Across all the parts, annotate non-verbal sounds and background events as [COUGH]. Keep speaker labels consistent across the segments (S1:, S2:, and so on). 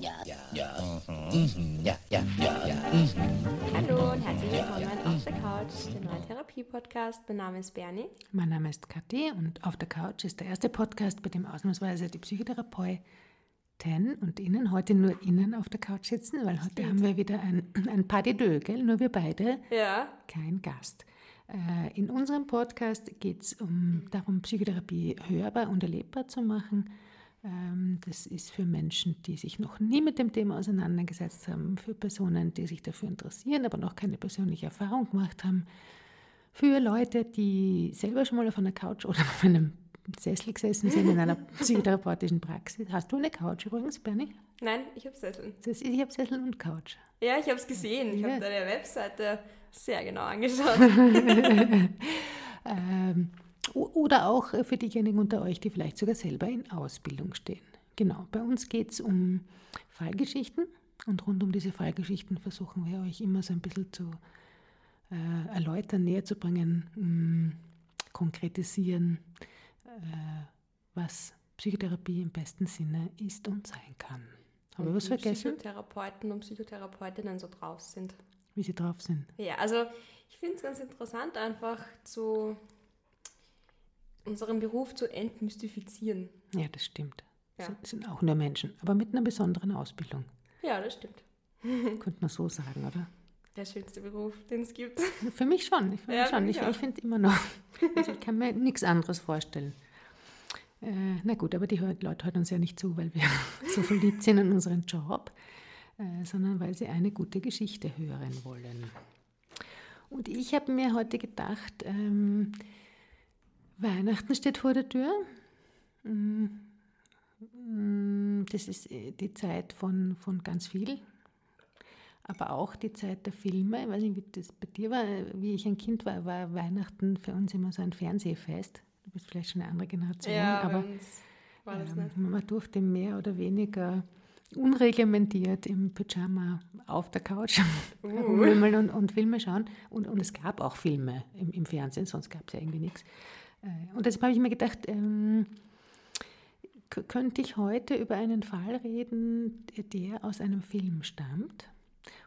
S1: ja, ja, mhm. ja, ja, ja, ja. Mhm.
S2: Hallo und herzlich willkommen auf der Couch, der neue Therapie-Podcast. Mein Name ist Bernie.
S3: Mein Name ist Kathi und auf der Couch ist der erste Podcast, bei dem ausnahmsweise die Psychotherapeuten und Ihnen heute nur Ihnen auf der Couch sitzen, weil heute haben wir wieder ein, ein Pas de deux, gell? Nur wir beide.
S2: Ja.
S3: Kein Gast. Äh, in unserem Podcast geht es um, darum, Psychotherapie hörbar und erlebbar zu machen das ist für Menschen, die sich noch nie mit dem Thema auseinandergesetzt haben, für Personen, die sich dafür interessieren, aber noch keine persönliche Erfahrung gemacht haben, für Leute, die selber schon mal auf einer Couch oder [LAUGHS] auf einem Sessel gesessen sind in einer [LAUGHS] psychotherapeutischen Praxis. Hast du eine Couch übrigens, Bernie?
S2: Nein, ich habe Sessel.
S3: Ich habe Sessel und Couch.
S2: Ja, ich habe es gesehen. Ich ja. habe deine Webseite sehr genau angeschaut. [LAUGHS]
S3: ähm, oder auch für diejenigen unter euch, die vielleicht sogar selber in Ausbildung stehen. Genau, bei uns geht es um Fallgeschichten und rund um diese Fallgeschichten versuchen wir euch immer so ein bisschen zu äh, erläutern, näher zu bringen, mh, mm, konkretisieren, äh, was Psychotherapie im besten Sinne ist und sein kann.
S2: Habe ich was vergessen? Psychotherapeuten und Psychotherapeutinnen so drauf sind.
S3: Wie sie drauf sind.
S2: Ja, also ich finde es ganz interessant, einfach zu unseren Beruf zu entmystifizieren.
S3: Ja, das stimmt. Ja. Das sind auch nur Menschen, aber mit einer besonderen Ausbildung.
S2: Ja, das stimmt. [LAUGHS]
S3: Könnte man so sagen, oder?
S2: Der schönste Beruf, den es gibt.
S3: Für mich schon. Ich, ja, schon. ich, ich finde immer noch, also ich kann mir nichts anderes vorstellen. Äh, na gut, aber die Leute hören uns ja nicht zu, weil wir [LAUGHS] so verliebt sind in unseren Job, äh, sondern weil sie eine gute Geschichte hören wollen. Und ich habe mir heute gedacht, ähm, Weihnachten steht vor der Tür. Mm, mm, das ist äh, die Zeit von, von ganz viel, aber auch die Zeit der Filme. Ich weiß nicht, wie das bei dir war. Wie ich ein Kind war, war Weihnachten für uns immer so ein Fernsehfest. Du bist vielleicht schon eine andere Generation,
S2: ja,
S3: aber ähm, man durfte mehr oder weniger unreglementiert im Pyjama auf der Couch uh. und, und, Filme schauen. Und, und es gab auch Filme im, im Fernsehen, sonst gab es ja irgendwie nichts. Äh, und deshalb habe ich mir gedacht, ähm, könnte ich heute über einen Fall reden, der aus einem Film stammt.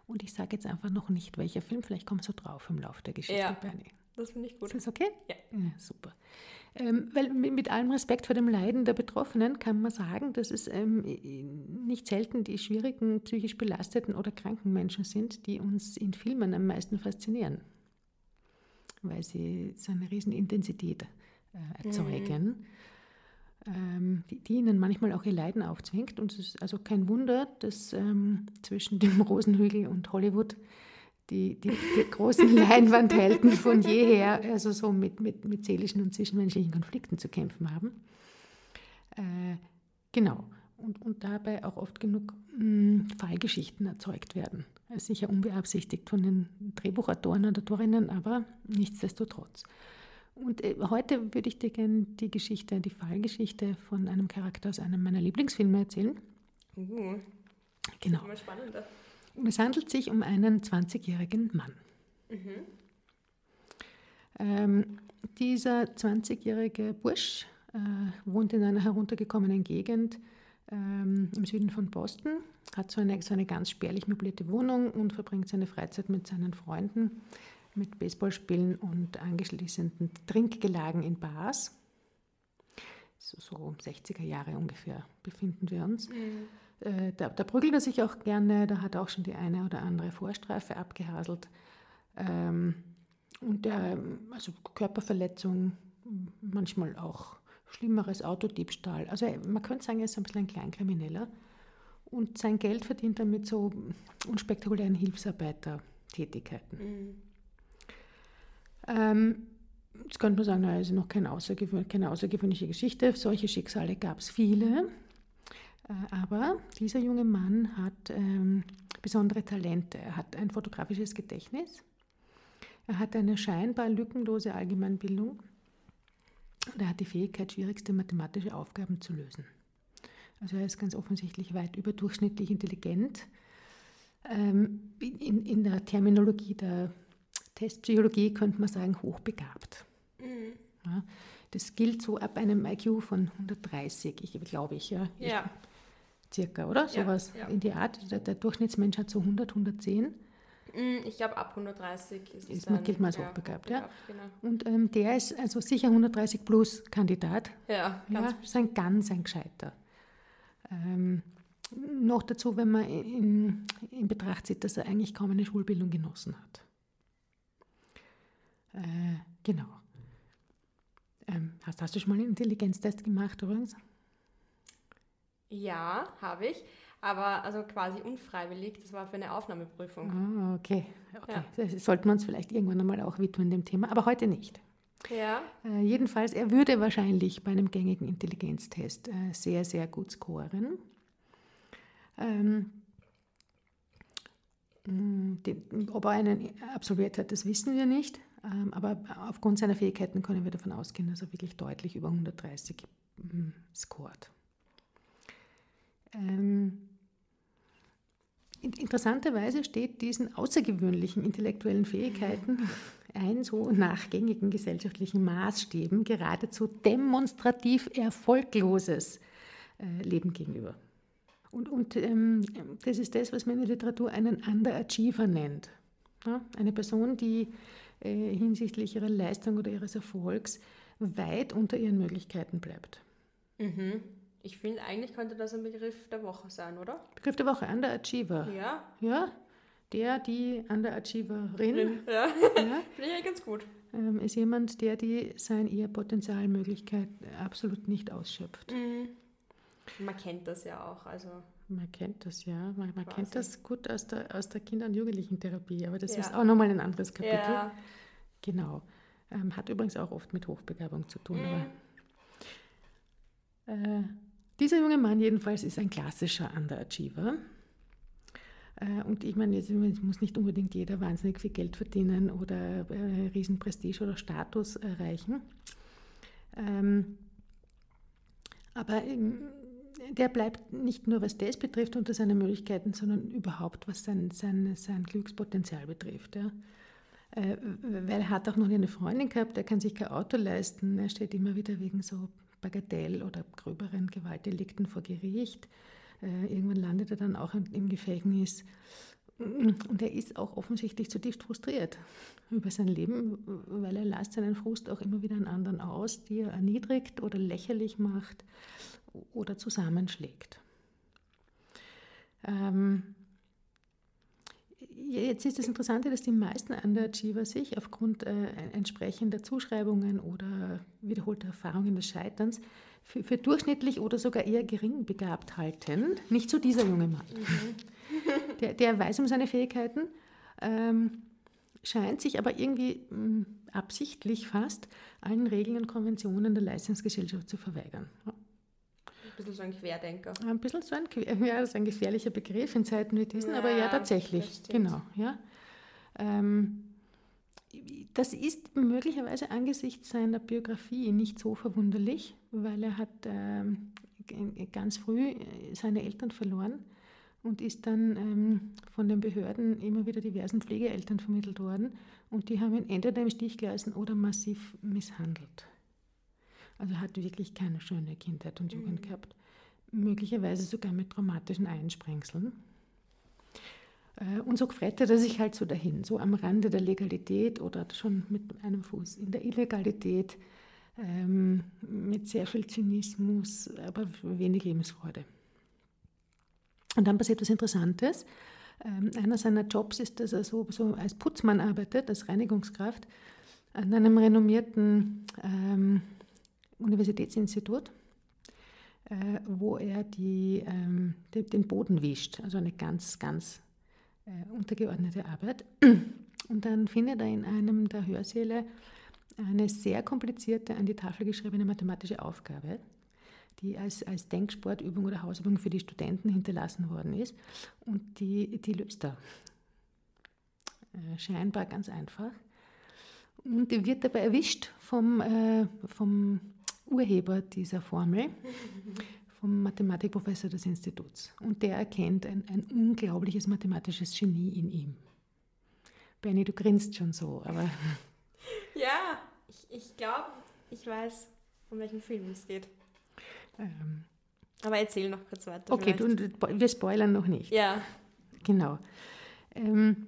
S3: Und ich sage jetzt einfach noch nicht, welcher Film, vielleicht kommst du drauf im Laufe der Geschichte,
S2: ja, Bernie. Das finde ich gut.
S3: Ist das okay?
S2: Ja.
S3: ja super. Ähm, weil mit, allem Respekt vor dem Leiden der Betroffenen kann man sagen, dass es ähm, nicht selten die schwierigen, psychisch belasteten oder kranken Menschen sind, die uns in Filmen am meisten faszinieren. Weil sie so eine riesen Intensität haben äh, erzeugen, mhm. ähm, die, die, ihnen manchmal auch ihr Leiden aufzwingt. Und es ist also kein Wunder, dass ähm, zwischen dem Rosenhügel und Hollywood die, die, die großen [LAUGHS] Leinwandhelden von jeher also so mit, mit, mit seelischen und zwischenmenschlichen Konflikten zu kämpfen haben. Äh, genau. Und, und dabei auch oft genug mh, mm, Fallgeschichten erzeugt werden. Sicher unbeabsichtigt von den Drehbuchautoren und Autorinnen, aber nichtsdestotrotz. Und äh, heute würde ich dir gerne die Geschichte, die Fallgeschichte von einem Charakter aus einem meiner Lieblingsfilme erzählen.
S2: Uh,
S3: genau.
S2: Ist spannender.
S3: Und es handelt sich um einen 20-jährigen Mann.
S2: Mhm.
S3: Ähm, dieser 20-jährige Bursch äh, wohnt in einer heruntergekommenen Gegend ähm, im Süden von Boston, hat so eine, so eine ganz spärlich möblierte Wohnung und verbringt seine Freizeit mit seinen Freunden mit Baseballspielen und angeschließenden Trinkgelagen in Bars. So, so um 60er Jahre ungefähr befinden wir uns. Mhm. Äh, da, da, prügelt er sich auch gerne, da hat er auch schon die eine oder andere Vorstrafe abgehaselt. Ähm, und der, also Körperverletzung, manchmal auch schlimmeres Autodiebstahl. Also man könnte sagen, er ist ein bisschen ein Kleinkrimineller. Und sein Geld verdient er mit so unspektakulären Hilfsarbeitertätigkeiten. Mhm. Ähm, jetzt könnte man sagen, naja, ist noch keine, außergewöhn keine außergewöhnliche Geschichte. Solche Schicksale gab es viele. Äh, aber dieser junge Mann hat ähm, besondere Talente. Er hat ein fotografisches Gedächtnis. Er hat eine scheinbar lückenlose Allgemeinbildung. Und er hat die Fähigkeit, schwierigste mathematische Aufgaben zu lösen. Also er ist ganz offensichtlich weit überdurchschnittlich intelligent. Ähm, in, in der Terminologie der Testpsychologie könnte man sagen, hochbegabt. Mhm. Ja, das gilt so ab einem IQ von 130, ich, glaube ich. Ja.
S2: ja.
S3: circa, oder?
S2: Ja,
S3: Sowas
S2: ja.
S3: in die Art. Der, der Durchschnittsmensch hat so 100, 110.
S2: Mm, Ich glaube, ab 130 ist es
S3: Ist man- gilt man als hochbegabt, ja.
S2: Genau.
S3: Und ähm, der ist also sicher 130 plus Kandidat.
S2: Ja,
S3: Ja,
S2: ganz
S3: ist ein ganz ein Gescheiter. Ähm, noch dazu, wenn man in, in Betracht zieht, dass er eigentlich kaum eine Schulbildung genossen hat. Äh, genau. Ähm, hast, hast du schon mal einen Intelligenztest gemacht übrigens?
S2: Ja, habe ich. Aber also quasi unfreiwillig, das war für eine Aufnahmeprüfung.
S3: Ah, okay. okay.
S2: Ja.
S3: Das sollten wir uns vielleicht irgendwann einmal auch widmen dem Thema, aber heute nicht.
S2: Ja.
S3: Äh, jedenfalls, er würde wahrscheinlich bei einem gängigen Intelligenztest äh, sehr, sehr gut scoren. Ähm, den, ob er einen absolviert hat, das wissen wir nicht. Ähm, aber aufgrund seiner Fähigkeiten können wir davon ausgehen, dass er wirklich deutlich über 130 mh, scoret. Ähm, in- Interessanterweise steht diesen außergewöhnlichen intellektuellen Fähigkeiten [LAUGHS] ein so nach gängigen gesellschaftlichen Maßstäben geradezu demonstrativ erfolgloses äh, Leben gegenüber. Und, und ähm, das ist das, was man in der Literatur einen Underachiever nennt. Ja, eine Person, die äh, hinsichtlich ihrer Leistung oder ihres Erfolgs weit unter ihren Möglichkeiten bleibt.
S2: Mhm. Ich finde, eigentlich könnte das ein Begriff der Woche sein, oder?
S3: Begriff der Woche, Underachiever.
S2: Ja.
S3: Ja, der, die Underachieverin
S2: Ja.
S3: ja, [LAUGHS]
S2: Finde ich ganz gut.
S3: ähm, ist jemand, der die sein ihr Potenzialmöglichkeit absolut nicht ausschöpft.
S2: Mhm. Man kennt das ja auch. Also
S3: Man kennt das ja, man, man kennt das gut aus der, aus der Kinder- und Jugendlichen-Therapie, aber das
S2: Ja.
S3: ist auch nochmal ein anderes Kapitel.
S2: ja.
S3: Genau. Ähm, hat übrigens auch oft mit Hochbegabung zu tun.
S2: Mhm.
S3: Aber, äh, dieser junge Mann jedenfalls ist ein klassischer Underachiever. Äh, und ich meine, jetzt es muss nicht unbedingt jeder wahnsinnig viel Geld verdienen oder äh, riesen Prestige oder Status erreichen. Ähm, aber ähm, der bleibt nicht nur, was das betrifft, unter seinen Möglichkeiten, sondern überhaupt, was sein, sein, sein Glückspotenzial betrifft. Ja. Äh, weil er hat auch noch eine Freundin gehabt, er kann sich kein Auto leisten, er steht immer wieder wegen so Bagatell- oder gröberen Gewaltdelikten vor Gericht. Äh, irgendwann landet er dann auch im- im Gefängnis. Und er ist auch offensichtlich zutiefst frustriert über sein Leben, weil er lässt seinen Frust auch immer wieder an anderen aus, die er erniedrigt oder lächerlich macht oder zusammenschlägt. Ähm, Jetzt ist das Interessante, dass die meisten Underachiever sich aufgrund äh, entsprechender Zuschreibungen oder wiederholter Erfahrungen des Scheiterns für, für durchschnittlich oder sogar eher gering begabt halten. Nicht so dieser junge Mann. Der, der weiß um seine Fähigkeiten, ähm, scheint sich aber irgendwie mh, absichtlich fast allen Regeln und Konventionen der Leistungsgesellschaft zu verweigern. Ja.
S2: Ein bisschen so ein Querdenker.
S3: Ein bisschen so ein, [LAUGHS] ja, das ist ein gefährlicher Begriff in Zeiten wie diesen, aber ja,
S2: Ja,
S3: tatsächlich. Genau, ja. Ähm, das ist möglicherweise angesichts seiner Biografie nicht so verwunderlich, weil er hat ähm, ganz früh äh, seine Eltern verloren und ist dann ähm, von den Behörden immer wieder diversen Pflegeeltern vermittelt worden und die haben ihn entweder im Stich gelassen oder massiv misshandelt. Also hat wirklich keine schöne Kindheit und Jugend gehabt. Möglicherweise sogar mit traumatischen Einsprengseln. Und so frettet er sich halt so dahin, so am Rande der Legalität oder schon mit einem Fuß in der Illegalität, ähm, mit sehr viel Zynismus, aber wenig Lebensfreude. Und dann passiert was Interessantes. Ähm, einer seiner Jobs ist, dass er so, so als Putzmann arbeitet, als Reinigungskraft, an einem renommierten ähm, Universitätsinstitut, äh, wo er die, ähm, de, den Boden wischt. Also eine ganz, ganz äh, untergeordnete Arbeit. [CLEARS THROAT] Und dann findet er in einem der Hörsäle eine sehr komplizierte, an die Tafel geschriebene mathematische Aufgabe, die als, als Denksportübung oder Hausübung für die Studenten hinterlassen worden ist. Und die, die löst er. Äh, scheinbar ganz einfach. Und wird dabei erwischt vom, äh, vom Urheber dieser Formel, vom Mathematikprofessor des Instituts. Und der erkennt ein, ein unglaubliches mathematisches Genie in ihm. Benny, du grinst schon so, aber [LAUGHS]
S2: Ja, ich, ich glaube, ich weiß, um welchen Film es geht.
S3: ähm,
S2: Aber erzähl noch kurz weiter.
S3: Okay, du, wir spoilern noch nicht.
S2: Ja.
S3: Genau. Ähm,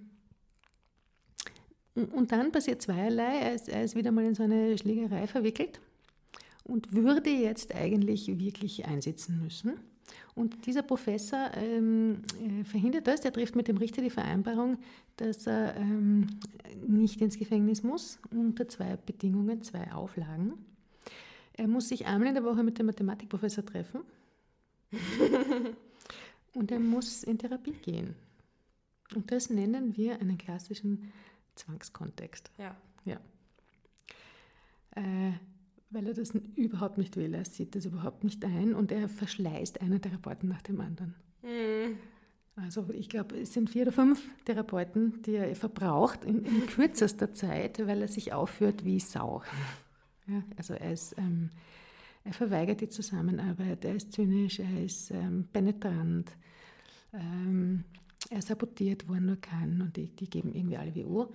S3: und dann passiert zweierlei. Er ist, er ist wieder mal in so eine Schlägerei verwickelt und würde jetzt eigentlich wirklich einsitzen müssen. Und dieser Professor ähm, äh, verhindert das. Der trifft mit dem Richter die Vereinbarung, dass er ähm, nicht ins Gefängnis muss, unter zwei Bedingungen, zwei Auflagen. Er muss sich einmal in der Woche mit dem Mathematikprofessor treffen [LAUGHS] und er muss in Therapie gehen. Und das nennen wir einen klassischen Zwangskontext.
S2: Ja.
S3: ja. Äh, weil er das überhaupt nicht will. Er sieht das überhaupt nicht ein und er verschleißt einen Therapeuten nach dem anderen.
S2: Mhm.
S3: Also ich glaube, es sind vier oder fünf Therapeuten, die er verbraucht in, in kürzester Zeit, weil er sich aufführt wie Sau. Ja, also er, ist, ähm, er verweigert die Zusammenarbeit, er ist zynisch, er ist ähm, penetrant, ähm, er sabotiert, wo er nur kann und die, die geben irgendwie alle wie Uhr.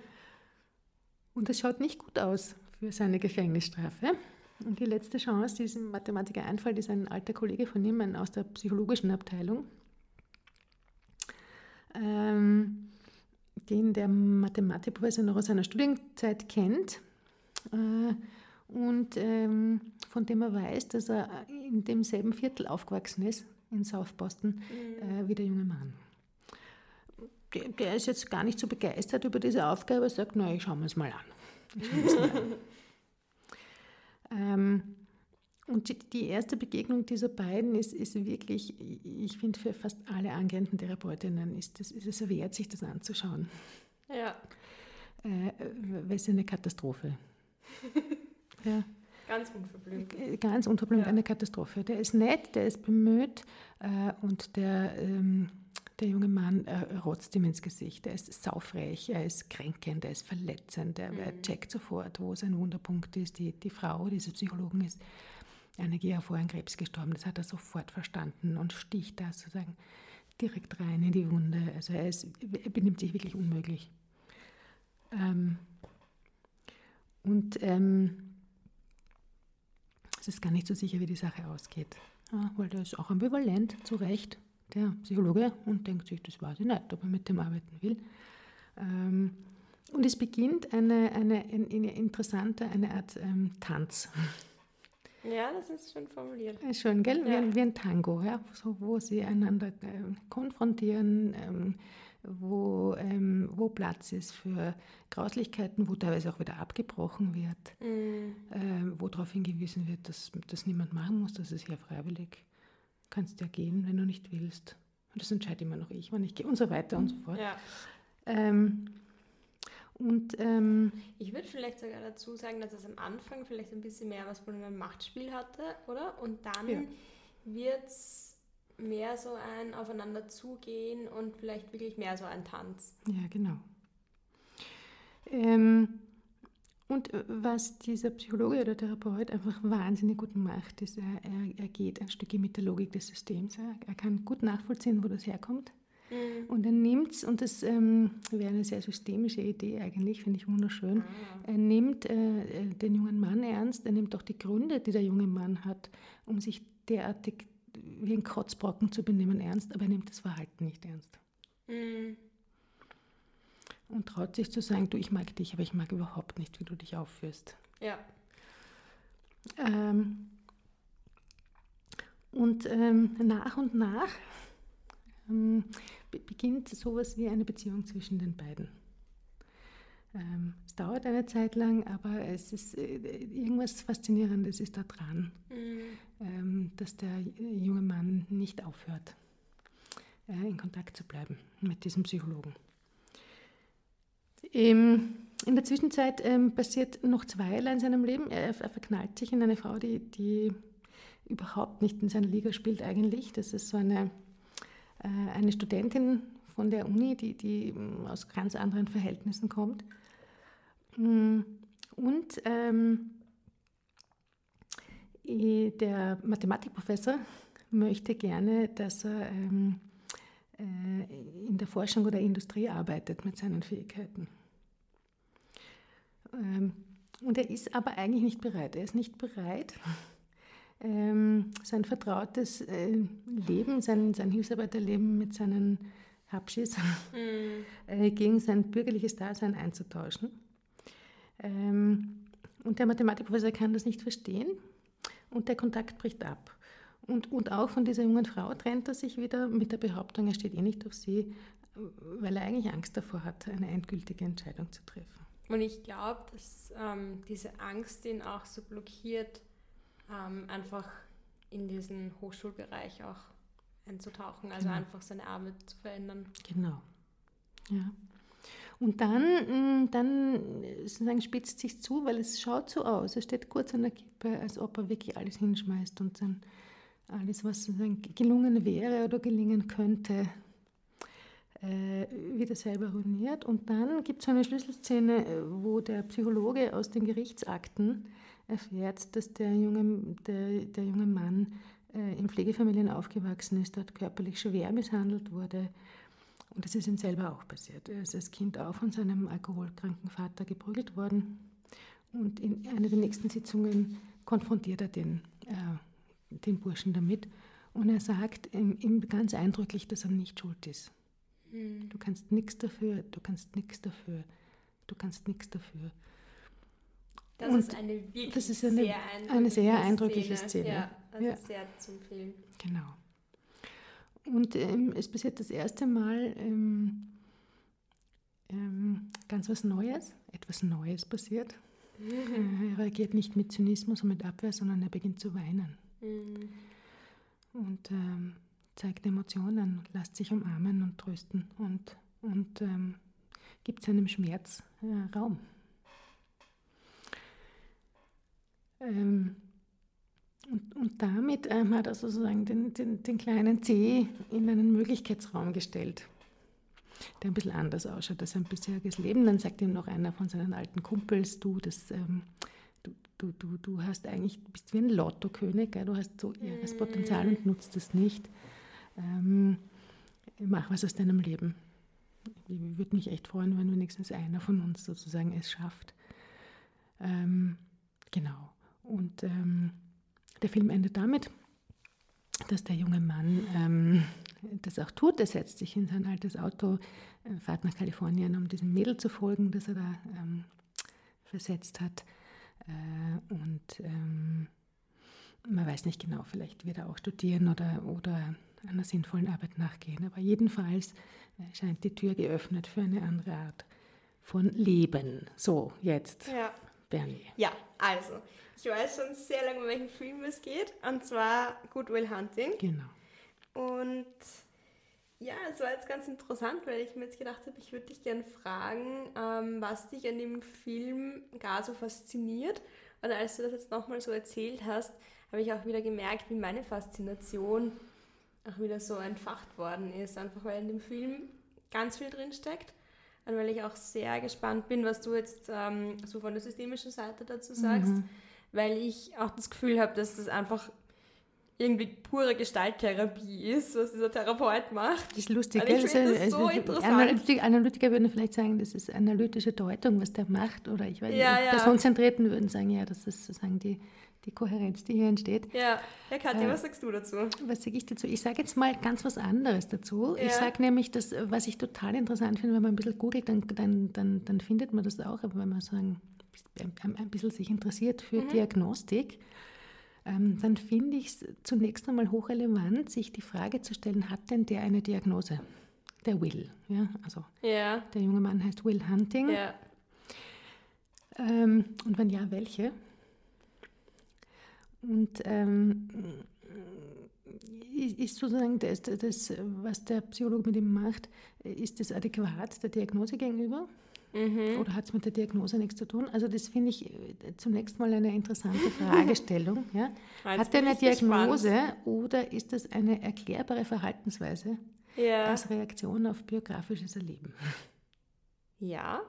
S3: Und es schaut nicht gut aus für seine Gefängnisstrafe. Und die letzte Chance, diesem Mathematiker einfällt, ist ein alter Kollege von ihm aus der psychologischen Abteilung, ähm, den der Mathematikprofessor noch aus seiner Studienzeit kennt äh, und ähm, von dem er weiß, dass er in demselben Viertel aufgewachsen ist, in South Boston, mhm. äh, wie der junge Mann. Der, ist jetzt gar nicht so begeistert über diese Aufgabe, er sagt, na, ich schaue mir es mal an. [LAUGHS] ähm, und die, erste Begegnung dieser beiden ist, ist wirklich, ich finde, für fast alle angehenden Therapeutinnen ist, das, ist es wert, sich das anzuschauen.
S2: Ja.
S3: Äh, weil es eine Katastrophe. [LAUGHS]
S2: ja. Ganz unverblümt.
S3: Äh, ganz unverblümt ja. eine Katastrophe. Der ist nett, der ist bemüht äh, und der, ähm, der junge Mann äh, rotzt ihm ins Gesicht. Er ist saufrech, er ist kränkend, er ist verletzend, er, mhm. er checkt sofort, wo sein Wunderpunkt ist. Die, die Frau dieses Psychologen ist einige Jahre vorher an Krebs gestorben. Das hat er sofort verstanden und sticht da sozusagen direkt rein in die Wunde. Also er, ist, er benimmt sich wirklich unmöglich. Ähm, und ähm, es ist gar nicht so sicher, wie die Sache ausgeht. Ja, weil der ist auch ambivalent, zu Recht, der Psychologe, und denkt sich, das weiß ich nicht, ob er mit dem arbeiten will. Ähm, und es beginnt eine, eine, eine, eine interessante, eine Art ähm, Tanz.
S2: Ja, das ist schön formuliert.
S3: Schön, gell? Ja. Wie, wie, ein Tango, ja? so, wo sie einander äh, konfrontieren, ähm, wo, ähm, wo Platz ist für Grauslichkeiten, wo teilweise auch wieder abgebrochen wird, mhm. äh, wo darauf hingewiesen wird, dass das niemand machen muss, das ist ja freiwillig. Du kannst ja gehen, wenn du nicht willst. Und das entscheide immer noch ich, wann ich gehe und so weiter und so fort. Ja. Ähm, und, ähm,
S2: ich würde vielleicht sogar dazu sagen, dass es am Anfang vielleicht ein bisschen mehr was von einem Machtspiel hatte, oder? Und dann ja. wird es mehr so ein Aufeinander zugehen und vielleicht wirklich mehr so ein Tanz.
S3: Ja, genau. Ähm, und äh, was dieser Psychologe oder Therapeut einfach wahnsinnig gut macht, ist, er, er, er geht ein Stückchen mit der Logik des Systems. Er, er kann gut nachvollziehen, wo das herkommt Mhm. Und er nimmt es, und das ähm, wäre eine sehr systemische Idee eigentlich, finde ich wunderschön, ah. er nimmt äh, den jungen Mann ernst, er nimmt auch die Gründe, die der junge Mann hat, um sich derartig wie ein Kotzbrocken zu benehmen, ernst, aber er nimmt das Verhalten nicht ernst. Mhm. Und traut sich zu sagen, du, ich mag dich, aber ich mag überhaupt nicht, wie du dich aufführst.
S2: Ja.
S3: Ähm, und ähm, nach und nach ähm, beginnt sowas wie eine Beziehung zwischen den beiden. Ähm, es dauert eine Zeit lang, aber es ist äh, irgendwas Faszinierendes ist da dran, mhm. ähm, dass der junge Mann nicht aufhört, äh, in Kontakt zu bleiben mit diesem Psychologen. Ähm, in der Zwischenzeit ähm, passiert noch zweierlei in seinem Leben. Er, er, verknallt sich in eine Frau, die, die überhaupt nicht in seiner Liga spielt eigentlich. Das ist so eine äh, eine Studentin von der Uni, die, die ähm, aus ganz anderen Verhältnissen kommt. Mm, und ähm, der Mathematikprofessor möchte gerne, dass er ähm, äh, in der Forschung oder Industrie arbeitet mit seinen Fähigkeiten. Ähm, und er ist aber eigentlich nicht bereit. Er ist nicht bereit, [LAUGHS] ähm, sein vertrautes äh, Leben, sein, sein Hilfsarbeiterleben mit seinen Habschis [LAUGHS] mhm. äh, gegen sein bürgerliches Dasein einzutauschen. Ähm, und der Mathematikprofessor kann das nicht verstehen und der Kontakt bricht ab. Und, und auch von dieser jungen Frau trennt er sich wieder mit der Behauptung, er steht eh nicht auf sie, weil er eigentlich Angst davor hat, eine endgültige Entscheidung zu treffen.
S2: Und ich glaube, dass ähm, diese Angst ihn auch so blockiert, ähm, einfach in diesen Hochschulbereich auch einzutauchen, also genau. einfach seine Arbeit zu verändern.
S3: Genau. Ja. Und dann, mm, dann sozusagen spitzt sich zu, weil es schaut so aus. Er steht kurz an der Kippe, als ob er wirklich alles hinschmeißt und dann alles, was gelungen wäre oder gelingen könnte, äh, wieder selber ruiniert. Und dann gibt es eine Schlüsselszene, wo der Psychologe aus den Gerichtsakten erfährt, dass der junge, der, der junge Mann äh, in Pflegefamilien aufgewachsen ist, dort körperlich schwer misshandelt wurde. Und das ist ihm selber auch passiert. Er ist als Kind auch von seinem alkoholkranken Vater geprügelt worden. Und in einer der nächsten Sitzungen konfrontiert er den, äh, den Burschen damit. Und er sagt ihm, ganz eindrücklich, dass er nicht schuld ist. Mhm. Du kannst nichts dafür, du kannst nichts dafür, du kannst nichts dafür.
S2: Das und ist eine wirklich
S3: das ist eine, sehr eindrückliche, eine sehr eindrückliche Szene. Szene.
S2: Ja, also ja. sehr zum Film.
S3: Genau. Und ähm, es passiert das erste Mal ähm, ähm, ganz was Neues, etwas Neues passiert. Mhm. [LAUGHS] Er reagiert nicht mit Zynismus und mit Abwehr, sondern er beginnt zu weinen. Mhm. Und ähm, zeigt Emotionen, lässt sich umarmen und trösten und, und ähm, gibt seinem Schmerz äh, Raum. Ähm, und, und, damit ähm, hat er sozusagen den, den, den, kleinen C in einen Möglichkeitsraum gestellt, der ein bisschen anders ausschaut als sein bisheriges Leben. Dann sagt ihm noch einer von seinen alten Kumpels, du, das, ähm, du, du, du, hast eigentlich, bist wie ein Lottokönig, gell? du hast so irres Potenzial und nutzt es nicht. Ähm, mach was aus deinem Leben. Ich würde mich echt freuen, wenn wenigstens einer von uns sozusagen es schafft. Ähm, genau. Und ähm, der Film endet damit, dass der junge Mann ähm, das auch tut. Er setzt sich in sein altes Auto, äh, fährt nach Kalifornien, um diesem Mädel zu folgen, das er da ähm, versetzt hat. Äh, und ähm, man weiß nicht genau, vielleicht wird er auch studieren oder, oder einer sinnvollen Arbeit nachgehen. Aber jedenfalls äh, scheint die Tür geöffnet für eine andere Art von Leben. So, jetzt.
S2: Ja.
S3: Bernie.
S2: Ja, also, ich weiß schon sehr lange, um welchen Film es geht, und zwar Good Will Hunting.
S3: Genau.
S2: Und ja, es war jetzt ganz interessant, weil ich mir jetzt gedacht habe, ich würde dich gerne fragen, ähm, was dich an dem Film gar so fasziniert. Und als du das jetzt nochmal so erzählt hast, habe ich auch wieder gemerkt, wie meine Faszination auch wieder so entfacht worden ist. Einfach weil in dem Film ganz viel drinsteckt und weil ich auch sehr gespannt bin, was du jetzt ähm, so von der systemischen Seite dazu sagst, mhm. weil ich auch das Gefühl habe, dass das einfach irgendwie pure Gestalttherapie ist, was dieser Therapeut macht.
S3: Das ist lustig, gell? Ich finde das so interessant. Analytiker würden vielleicht sagen, das ist analytische Deutung, was der macht, oder ich weiß ja, nicht, ja. Personenzentrierten würden sagen, ja, das ist sozusagen die, die Kohärenz, die hier entsteht.
S2: Ja, Herr Katja, äh, was sagst du dazu?
S3: Was sage ich dazu? Ich sage jetzt mal ganz was anderes dazu. Ja. Ich sage nämlich, dass, was ich total interessant finde, wenn man ein bisschen googelt, dann, dann, dann, dann findet man das auch, aber wenn man sagen, ein, ein bisschen sich interessiert für mhm. Diagnostik, dann finde ich es zunächst einmal hochrelevant, sich die Frage zu stellen, hat denn der eine Diagnose? Der Will, ja, also
S2: ja.
S3: der junge Mann heißt Will Hunting.
S2: Ja.
S3: Ähm, und wenn ja, welche? Und ähm, ist sozusagen das, das, was der Psychologe mit ihm macht, ist das adäquat der Diagnose gegenüber? Mhm. Oder hat es mit der Diagnose nichts zu tun? Also das finde ich äh, zunächst mal eine interessante Fragestellung. [LAUGHS] Ja? Hat er eine Diagnose gespannt. oder ist das eine erklärbare Verhaltensweise ja. als Reaktion auf biografisches Erleben?
S2: Ja,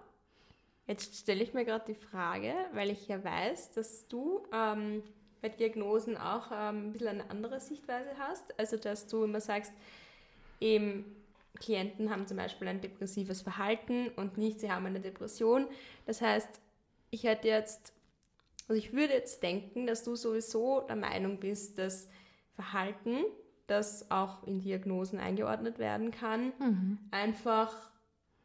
S2: jetzt stelle ich mir gerade die Frage, weil ich ja weiß, dass du ähm, bei Diagnosen auch ähm, ein bisschen eine andere Sichtweise hast. Also dass du immer sagst, eben Klienten haben zum Beispiel ein depressives Verhalten und nicht, sie haben eine Depression. Das heißt, ich hätte jetzt Also ich würde jetzt denken, dass du sowieso der Meinung bist, dass Verhalten, das auch in Diagnosen eingeordnet werden kann,
S3: Mhm.
S2: einfach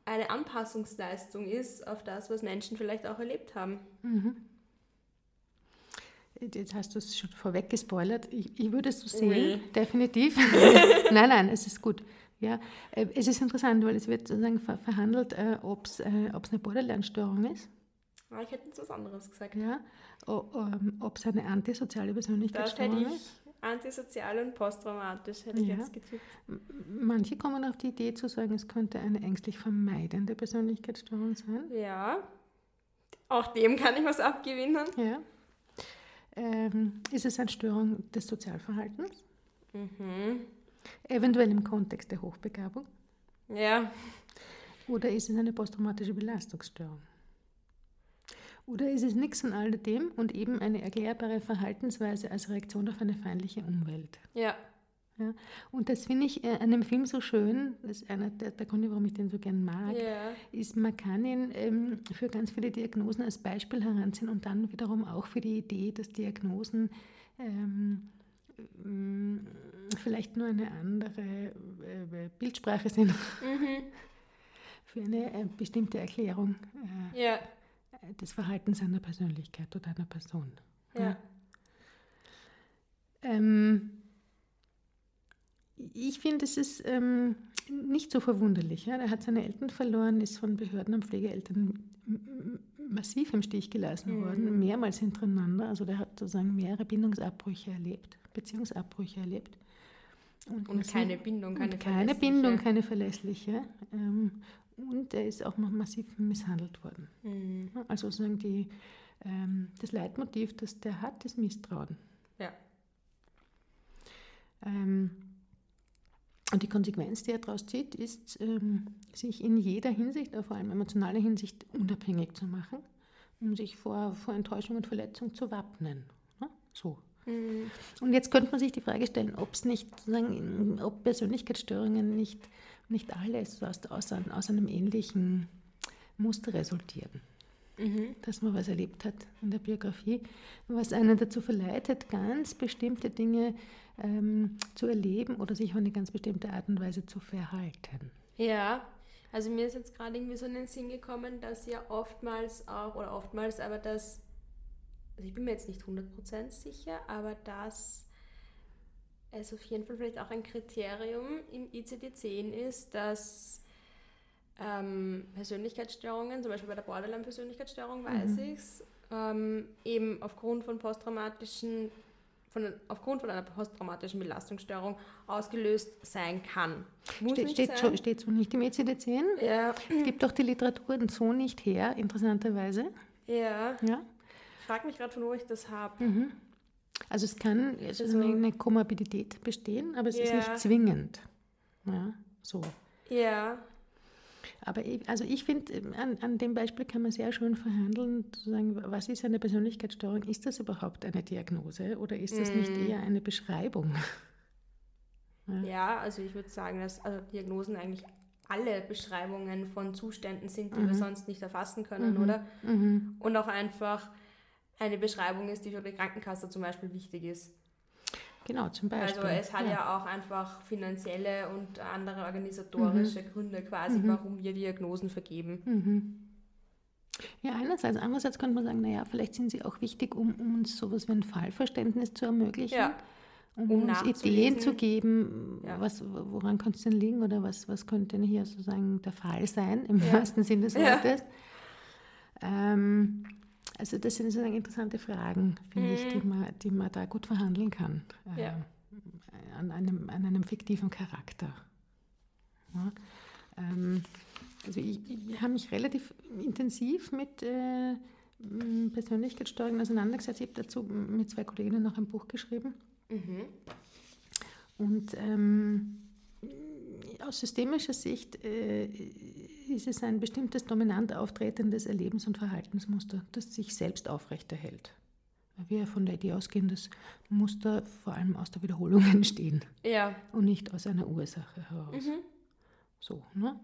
S2: eine Anpassungsleistung ist auf das, was Menschen vielleicht auch erlebt haben.
S3: Jetzt hast du es schon vorweg gespoilert. Ich, ich würde es so sehen,
S2: Ui.
S3: definitiv. [LAUGHS] nein, nein, es ist gut. Ja, äh, es ist interessant, weil es wird sozusagen ver verhandelt, äh, ob es äh, ob's eine Borderline-Störung ist,
S2: Aber ich hätte jetzt was anderes gesagt.
S3: ja, ob es eine antisoziale Persönlichkeitsstörung
S2: hätte
S3: ist.
S2: ich antisozial und posttraumatisch, hätte ich
S3: Ja.
S2: jetzt getippt.
S3: Manche kommen auf die Idee zu sagen, es könnte eine ängstlich vermeidende Persönlichkeitsstörung sein.
S2: Ja, auch dem kann ich was abgewinnen.
S3: Ja. Ähm, ist es eine Störung des Sozialverhaltens?
S2: Mhm.
S3: Eventuell im Kontext der Hochbegabung?
S2: Ja,
S3: Oder ist es eine posttraumatische Belastungsstörung? Oder ist es nichts von alledem und eben eine erklärbare Verhaltensweise als Reaktion auf eine feindliche Umwelt?
S2: ja,
S3: Ja? Und das finde ich äh, an dem Film so schön, das ist einer der, der Gründe, warum ich den so gern mag,
S2: ja,
S3: ist, man kann ihn ähm, für ganz viele Diagnosen als Beispiel heranziehen und dann wiederum auch für die Idee, dass Diagnosen ähm, ähm, vielleicht nur eine andere äh, Bildsprache sind
S2: mhm. [LAUGHS]
S3: für eine äh, bestimmte Erklärung äh,
S2: ja,
S3: des Verhaltens einer Persönlichkeit oder einer Person.
S2: ja.
S3: Ähm, ich finde, es ist ähm, nicht so verwunderlich. Ja? Er hat seine Eltern verloren, ist von Behörden und Pflegeeltern massiv im Stich gelassen
S2: Mhm.
S3: worden, mehrmals hintereinander. Also der hat sozusagen mehrere Bindungsabbrüche erlebt, Beziehungsabbrüche erlebt.
S2: Und
S3: massiv-
S2: keine Bindung, keine
S3: und keine
S2: verlässliche.
S3: Bindung, keine verlässliche. Ähm, und er ist auch noch massiv misshandelt worden.
S2: Mhm.
S3: Also sozusagen die, ähm, das Leitmotiv, das der hat, ist Misstrauen.
S2: Ja.
S3: Ähm, und die Konsequenz, die er daraus zieht, ist, ähm, sich in jeder Hinsicht, vor allem emotionaler Hinsicht, unabhängig zu machen, um sich vor, vor Enttäuschung und Verletzung zu wappnen. Ne? So.
S2: Mhm.
S3: Und jetzt könnte man sich die Frage stellen, ob es nicht, ob Persönlichkeitsstörungen nicht, nicht alles aus, aus, aus einem ähnlichen Muster resultieren
S2: Mhm.
S3: dass man was erlebt hat in der Biografie, was einen dazu verleitet, ganz bestimmte Dinge ähm, zu erleben oder sich auf eine ganz bestimmte Art und Weise zu verhalten.
S2: Ja, also mir ist jetzt gerade irgendwie so in den Sinn gekommen, dass ja oftmals auch, oder oftmals, aber dass, also ich bin mir jetzt nicht 100% sicher, aber dass es auf jeden Fall vielleicht auch ein Kriterium im ICD-10 ist, dass ähm, Persönlichkeitsstörungen, zum Beispiel bei der Borderline-Persönlichkeitsstörung weiß ich es, ähm, eben aufgrund von posttraumatischen, von, aufgrund von einer posttraumatischen Belastungsstörung ausgelöst sein kann. Muss
S3: Ste steht,
S2: sein.
S3: so, steht so nicht im ECD-10.
S2: Ja,
S3: Es gibt auch die Literatur so nicht her, interessanterweise.
S2: ja.
S3: Ja.
S2: Ich frage mich gerade, von wo ich das habe.
S3: Mhm. Also es kann also
S2: Also-
S3: eine Komorbidität bestehen, aber es ist
S2: Ja.
S3: nicht zwingend. Ja, so.
S2: Ja,
S3: Aber ich, also ich finde, an, an dem Beispiel kann man sehr schön verhandeln, zu sagen, was ist eine Persönlichkeitsstörung? Ist das überhaupt eine Diagnose oder ist das nicht
S2: Mm.
S3: eher eine Beschreibung? [LAUGHS]
S2: ja, also ich würde sagen, dass also Diagnosen eigentlich alle Beschreibungen von Zuständen sind, die wir sonst nicht erfassen können, oder?
S3: Mhm.
S2: Und auch einfach eine Beschreibung ist, die für die Krankenkasse zum Beispiel wichtig ist.
S3: Genau, zum Beispiel.
S2: Also es hat ja. auch einfach finanzielle und andere organisatorische Gründe quasi, warum wir Diagnosen vergeben.
S3: Mhm. Ja, einerseits. Andererseits könnte man sagen, naja, vielleicht sind sie auch wichtig, um, um uns sowas wie ein Fallverständnis zu ermöglichen.
S2: Ja.
S3: Um,
S2: Um
S3: uns. Ideen zu geben,
S2: Ja.
S3: was, woran könnte es denn liegen oder was, was könnte denn hier sozusagen der Fall sein, im
S2: Ja.
S3: wahrsten Sinne des
S2: Ja.
S3: Wortes. Ähm, also das sind sozusagen interessante Fragen, finde ich, die man, die man da gut verhandeln kann.
S2: Mhm. Ja.
S3: Äh, an, einem, an einem fiktiven Charakter. Ja. Ähm, also ich, ich habe mich relativ intensiv mit äh, Persönlichkeitsstörungen auseinandergesetzt. Ich habe dazu mit zwei Kolleginnen noch ein Buch geschrieben.
S2: Mhm.
S3: Und ähm, aus systemischer Sicht äh, ist es ein bestimmtes dominant auftretendes Erlebens- und Verhaltensmuster, das sich selbst aufrechterhält. Weil wir von der Idee ausgehen, dass Muster vor allem aus der Wiederholung [LAUGHS] entstehen
S2: Ja.
S3: und nicht aus einer Ursache heraus.
S2: Mhm.
S3: So, ne?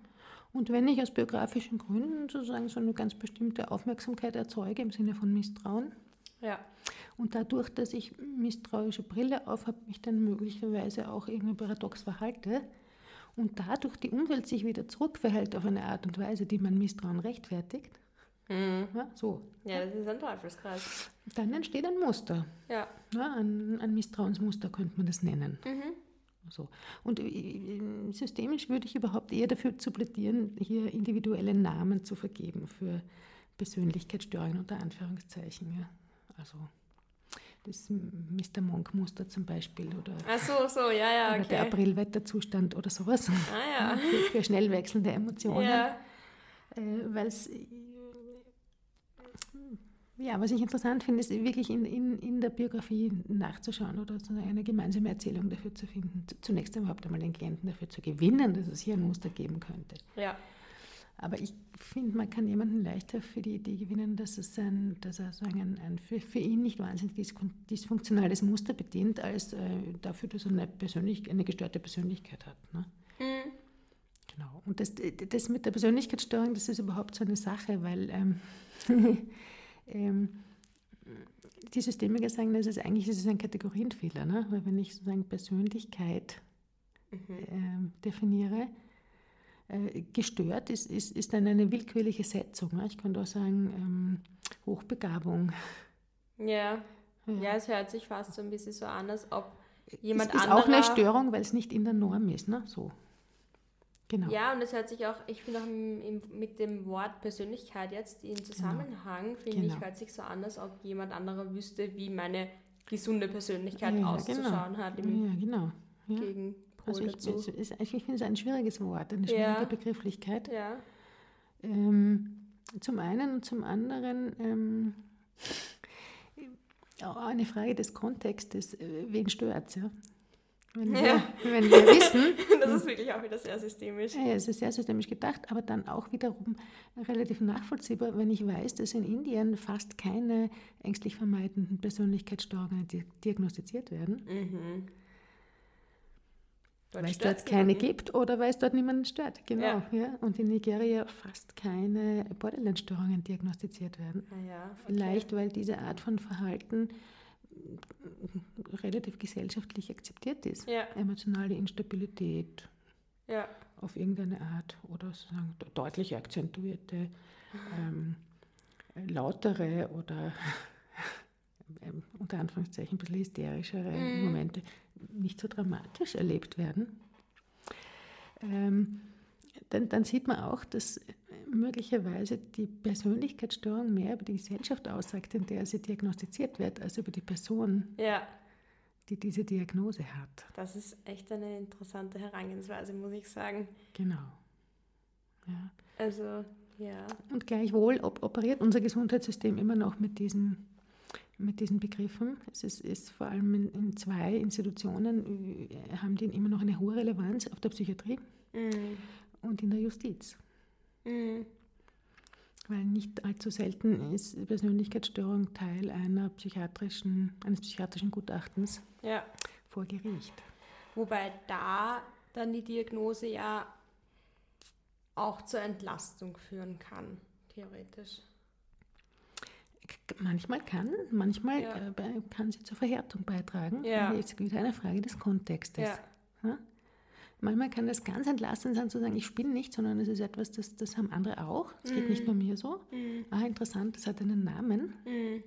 S3: Und wenn ich aus biografischen Gründen sozusagen so eine ganz bestimmte Aufmerksamkeit erzeuge im Sinne von Misstrauen,
S2: Ja.
S3: Und dadurch, dass ich misstrauische Brille auf habe, mich dann möglicherweise auch irgendwie paradox verhalte und dadurch die Umwelt sich wieder zurückverhält auf eine Art und Weise, die man Misstrauen rechtfertigt,
S2: Mhm.
S3: ja, so,
S2: Ja, das ist ein Teufelskreis.
S3: dann entsteht ein Muster.
S2: Ja.
S3: Ja, ein, ein Misstrauensmuster könnte man das nennen.
S2: Mhm.
S3: So. Und äh, systemisch würde ich überhaupt eher dafür zu plädieren, hier individuelle Namen zu vergeben für Persönlichkeitsstörungen unter Anführungszeichen. Ja. Also das Mr. Monk-Muster zum Beispiel oder,
S2: so, so, ja, ja,
S3: oder der
S2: okay.
S3: Aprilwetterzustand oder sowas.
S2: Ah ja. [LAUGHS]
S3: Für, für schnell wechselnde Emotionen.
S2: Ja.
S3: Äh, Weil es, ja, was ich interessant finde, ist wirklich in, in, in der Biografie nachzuschauen oder so eine gemeinsame Erzählung dafür zu finden. Zunächst überhaupt einmal den Klienten dafür zu gewinnen, dass es hier ein Muster geben könnte.
S2: Ja.
S3: Aber ich finde, man kann jemanden leichter für die Idee gewinnen, dass, es ein, dass er so ein, ein für, für ihn nicht wahnsinnig dysfun- dysfunktionales Muster bedient, als äh, dafür, dass er eine, Persönlich eine gestörte Persönlichkeit hat. Ne?
S2: Mhm.
S3: Genau. Und das, das mit der Persönlichkeitsstörung, das ist überhaupt so eine Sache, weil ähm, [LAUGHS] ähm, die Systemiker sagen, das ist eigentlich das ist ein Kategorienfehler. Ne? Weil wenn ich sozusagen Persönlichkeit ähm, definiere, gestört ist, ist, ist dann eine willkürliche Setzung. Ne? Ich könnte auch sagen, ähm, Hochbegabung.
S2: Ja. Ja, es hört sich fast so ein bisschen so an, als ob jemand
S3: ist, ist
S2: anderer...
S3: auch eine Störung, weil es nicht in der Norm ist. Ne? So. Genau.
S2: Ja, und es hört sich auch, ich finde auch im, im, mit dem Wort Persönlichkeit jetzt im Zusammenhang, finde
S3: Genau.
S2: ich, hört sich so an, als ob jemand anderer wüsste, wie meine gesunde Persönlichkeit
S3: Ja,
S2: auszuschauen hat im
S3: Ja, genau. Ja.
S2: Gegenpol
S3: Also ich,
S2: dazu.
S3: es ist, ich finde es ein schwieriges Wort, eine schwierige
S2: Ja.
S3: Begrifflichkeit.
S2: Ja.
S3: Ähm, zum einen und zum anderen ähm, auch eine Frage des Kontextes, äh, wen stört es? Ja? Wenn, wir,
S2: Ja.
S3: wenn wir wissen, [LAUGHS]
S2: Das ist wirklich auch wieder sehr systemisch.
S3: ja, es ist sehr systemisch gedacht, aber dann auch wiederum relativ nachvollziehbar, wenn ich weiß, dass in Indien fast keine ängstlich vermeidenden Persönlichkeitsstörungen di- diagnostiziert werden,
S2: Mhm. Dort
S3: weil es dort keine
S2: niemanden.
S3: gibt oder weil es dort niemanden stört. Genau.
S2: Ja.
S3: Ja. Und in Nigeria fast keine Borderline-Störungen diagnostiziert werden.
S2: Ah ja, okay.
S3: Vielleicht, weil diese Art von Verhalten relativ gesellschaftlich akzeptiert ist.
S2: Ja.
S3: Emotionale Instabilität
S2: Ja.
S3: auf irgendeine Art oder sozusagen de- deutlich akzentuierte, ähm, äh, lautere oder [LAUGHS] ähm, unter Anführungszeichen ein bisschen hysterischere
S2: Mhm.
S3: Momente nicht so dramatisch erlebt werden. Ähm, dann, dann sieht man auch, dass möglicherweise die Persönlichkeitsstörung mehr über die Gesellschaft aussagt, in der sie diagnostiziert wird, als über die Person,
S2: Ja.
S3: die diese Diagnose hat.
S2: Das ist echt eine interessante Herangehensweise, muss ich sagen.
S3: Genau. Ja.
S2: Also, ja.
S3: Und gleichwohl op operiert unser Gesundheitssystem immer noch mit diesen, mit diesen Begriffen. Es ist, ist vor allem in, in zwei Institutionen, äh, haben die immer noch eine hohe Relevanz auf der Psychiatrie
S2: Mhm.
S3: und in der Justiz.
S2: Mhm.
S3: Weil nicht allzu selten ist Persönlichkeitsstörung Teil einer psychiatrischen, eines psychiatrischen Gutachtens
S2: Ja.
S3: vor Gericht.
S2: Wobei da dann die Diagnose ja auch zur Entlastung führen kann, theoretisch.
S3: Manchmal kann, manchmal
S2: Ja.
S3: äh, kann sie zur Verhärtung beitragen.
S2: Ja.
S3: Aber Jetzt wieder eine Frage des Kontextes.
S2: Ja.
S3: Ja? Manchmal kann das ganz entlastend sein, zu sagen, ich bin nicht, sondern es ist etwas, das, das haben andere auch. Es geht nicht nur mir so.
S2: Mhm.
S3: Ah, interessant, das hat einen Namen.
S2: Mhm.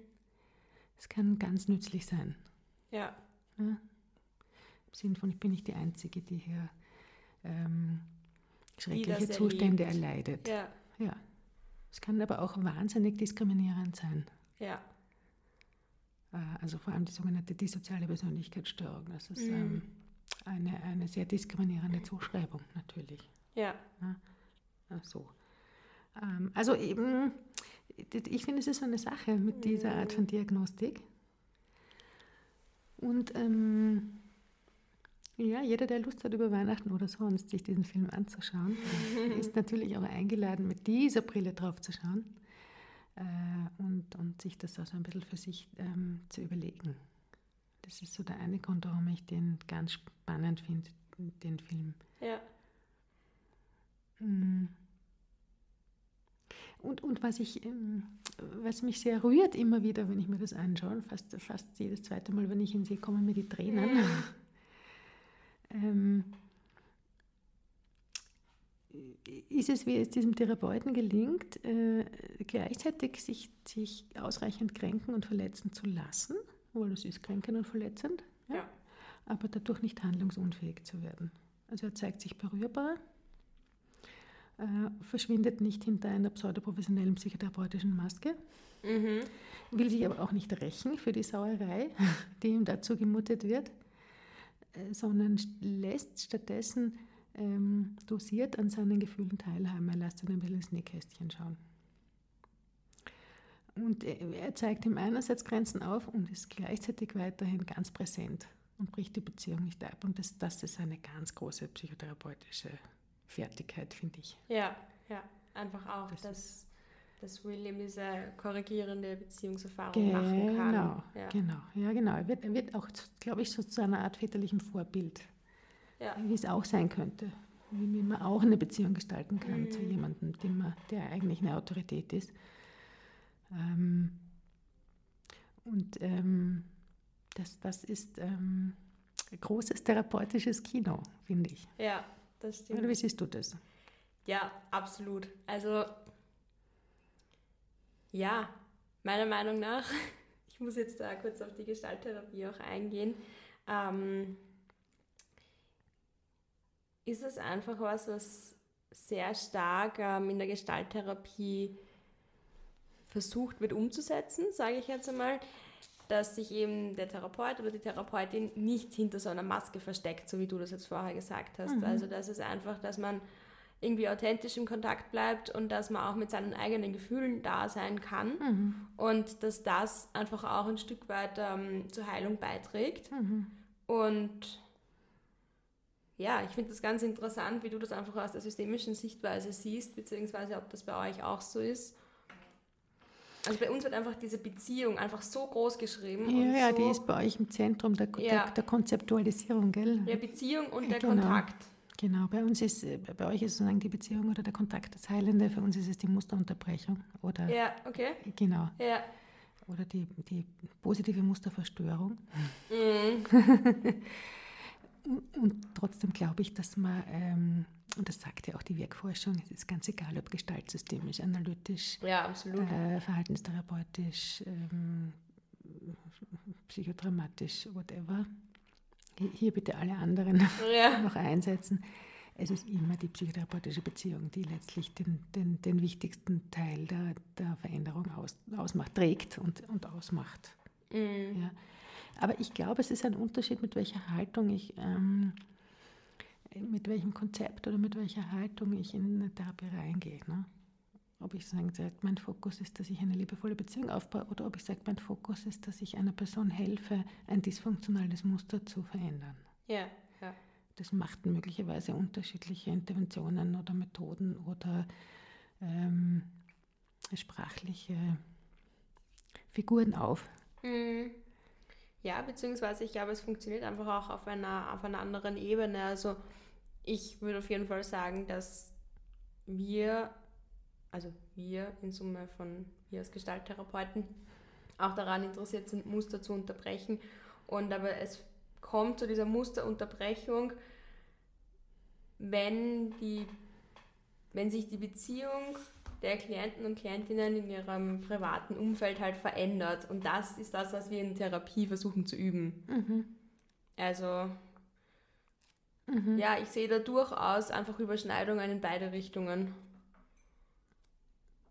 S3: Es kann ganz nützlich sein.
S2: Ja.
S3: Im Sinn von, ich bin nicht die Einzige, die hier ähm, schreckliche
S2: das
S3: Zustände
S2: erlebt.
S3: erleidet.
S2: Ja.
S3: Ja. Es kann aber auch wahnsinnig diskriminierend sein.
S2: Ja.
S3: Äh, Also vor allem die sogenannte dissoziale Persönlichkeitsstörung. Das ist
S2: Mhm.
S3: ähm, eine, eine sehr diskriminierende Zuschreibung natürlich.
S2: Ja.
S3: Ach so. Ähm, also eben, ich finde, es ist so eine Sache mit dieser Art von Diagnostik. Und ähm, ja, jeder, der Lust hat, über Weihnachten oder sonst sich diesen Film anzuschauen, [LAUGHS] ist natürlich auch eingeladen, mit dieser Brille drauf zu schauen äh, und, und sich das auch so ein bisschen für sich ähm, zu überlegen. Das ist so der eine Grund, warum ich den ganz spannend finde, den Film.
S2: Ja.
S3: Mm. und, und was, ich, ähm, was mich sehr rührt immer wieder, wenn ich mir das anschaue, fast, fast jedes zweite Mal, wenn ich ihn sehe, kommen mir die Tränen. Mhm. [LAUGHS] ähm, ist es, wie es diesem Therapeuten gelingt, äh, gleichzeitig sich, sich ausreichend kränken und verletzen zu lassen, weil es ist kränkend und verletzend, ja? ja. aber dadurch nicht handlungsunfähig zu werden. Also er zeigt sich berührbar, äh, verschwindet nicht hinter einer pseudoprofessionellen psychotherapeutischen Maske, mhm. will sich aber auch nicht rächen für die Sauerei, [LAUGHS] die ihm dazu gemutet wird, sondern lässt stattdessen ähm, dosiert an seinen Gefühlen teilhaben. Er lässt ihn ein bisschen ins Nähkästchen schauen. Und er zeigt ihm einerseits Grenzen auf und ist gleichzeitig weiterhin ganz präsent und bricht die Beziehung nicht ab. Und das, das ist eine ganz große psychotherapeutische Fertigkeit, finde ich.
S2: Ja, ja, einfach auch, das dass, dass William diese korrigierende Beziehungserfahrung genau, machen kann.
S3: Ja. Genau, ja, genau. Er wird, er wird auch, glaube ich, so zu einer Art väterlichen Vorbild, ja. wie es auch sein könnte. Wie man auch eine Beziehung gestalten kann mhm. zu jemandem, man, der eigentlich eine Autorität ist. Ähm, und ähm, das, das ist ähm, großes therapeutisches Kino, finde ich.
S2: Ja, das stimmt.
S3: Oder wie siehst du das?
S2: Ja, absolut. Also, ja, meiner Meinung nach, [LAUGHS] ich muss jetzt da kurz auf die Gestalttherapie auch eingehen, ähm, ist es einfach was, was sehr stark ähm, in der Gestalttherapie versucht wird umzusetzen, sage ich jetzt einmal dass sich eben der Therapeut oder die Therapeutin nicht hinter so einer Maske versteckt, so wie du das jetzt vorher gesagt hast. Mhm. Also das ist einfach, dass man irgendwie authentisch im Kontakt bleibt und dass man auch mit seinen eigenen Gefühlen da sein kann mhm. und dass das einfach auch ein Stück weit ähm, zur Heilung beiträgt. Mhm. Und ja, ich finde das ganz interessant, wie du das einfach aus der systemischen Sichtweise siehst, beziehungsweise ob das bei euch auch so ist. Also bei uns wird einfach diese Beziehung einfach so groß geschrieben.
S3: Ja, ja
S2: so
S3: die ist bei euch im Zentrum der, ja. der, der Konzeptualisierung, gell?
S2: Ja, Beziehung und der genau. Kontakt.
S3: Genau, bei uns ist, bei euch ist sozusagen die Beziehung oder der Kontakt das Heilende, für uns ist es die Musterunterbrechung. Oder,
S2: ja, okay.
S3: Genau. Ja. Oder die, die positive Musterverstörung. Mhm. [LAUGHS] und trotzdem glaube ich, dass man ähm, und das sagt ja auch die Wirkforschung, es ist ganz egal, ob gestaltsystemisch, analytisch,
S2: ja, äh,
S3: verhaltenstherapeutisch, ähm, psychodramatisch, whatever. Hier bitte alle anderen [LAUGHS] ja. noch einsetzen. Es ist immer die psychotherapeutische Beziehung, die letztlich den, den, den wichtigsten Teil der, der Veränderung aus, ausmacht, trägt und, und ausmacht. Mhm. Ja. Aber ich glaube, es ist ein Unterschied, mit welcher Haltung ich ähm, mit welchem Konzept oder mit welcher Haltung ich in eine Therapie reingehe. Ne? Ob ich sage, mein Fokus ist, dass ich eine liebevolle Beziehung aufbaue oder ob ich sage, mein Fokus ist, dass ich einer Person helfe, ein dysfunktionales Muster zu verändern.
S2: Ja, ja.
S3: Das macht möglicherweise unterschiedliche Interventionen oder Methoden oder ähm, sprachliche Figuren auf.
S2: Mhm. Ja, beziehungsweise ich glaube, es funktioniert einfach auch auf einer, auf einer anderen Ebene. Also ich würde auf jeden Fall sagen, dass wir, also wir in Summe von wir als Gestalttherapeuten, auch daran interessiert sind, Muster zu unterbrechen. Und aber es kommt zu dieser Musterunterbrechung, wenn, die, wenn sich die Beziehung der Klienten und Klientinnen in ihrem privaten Umfeld halt verändert. Und das ist das, was wir in Therapie versuchen zu üben. Mhm. Also Mhm. Ja, ich sehe da durchaus einfach Überschneidungen in beide Richtungen.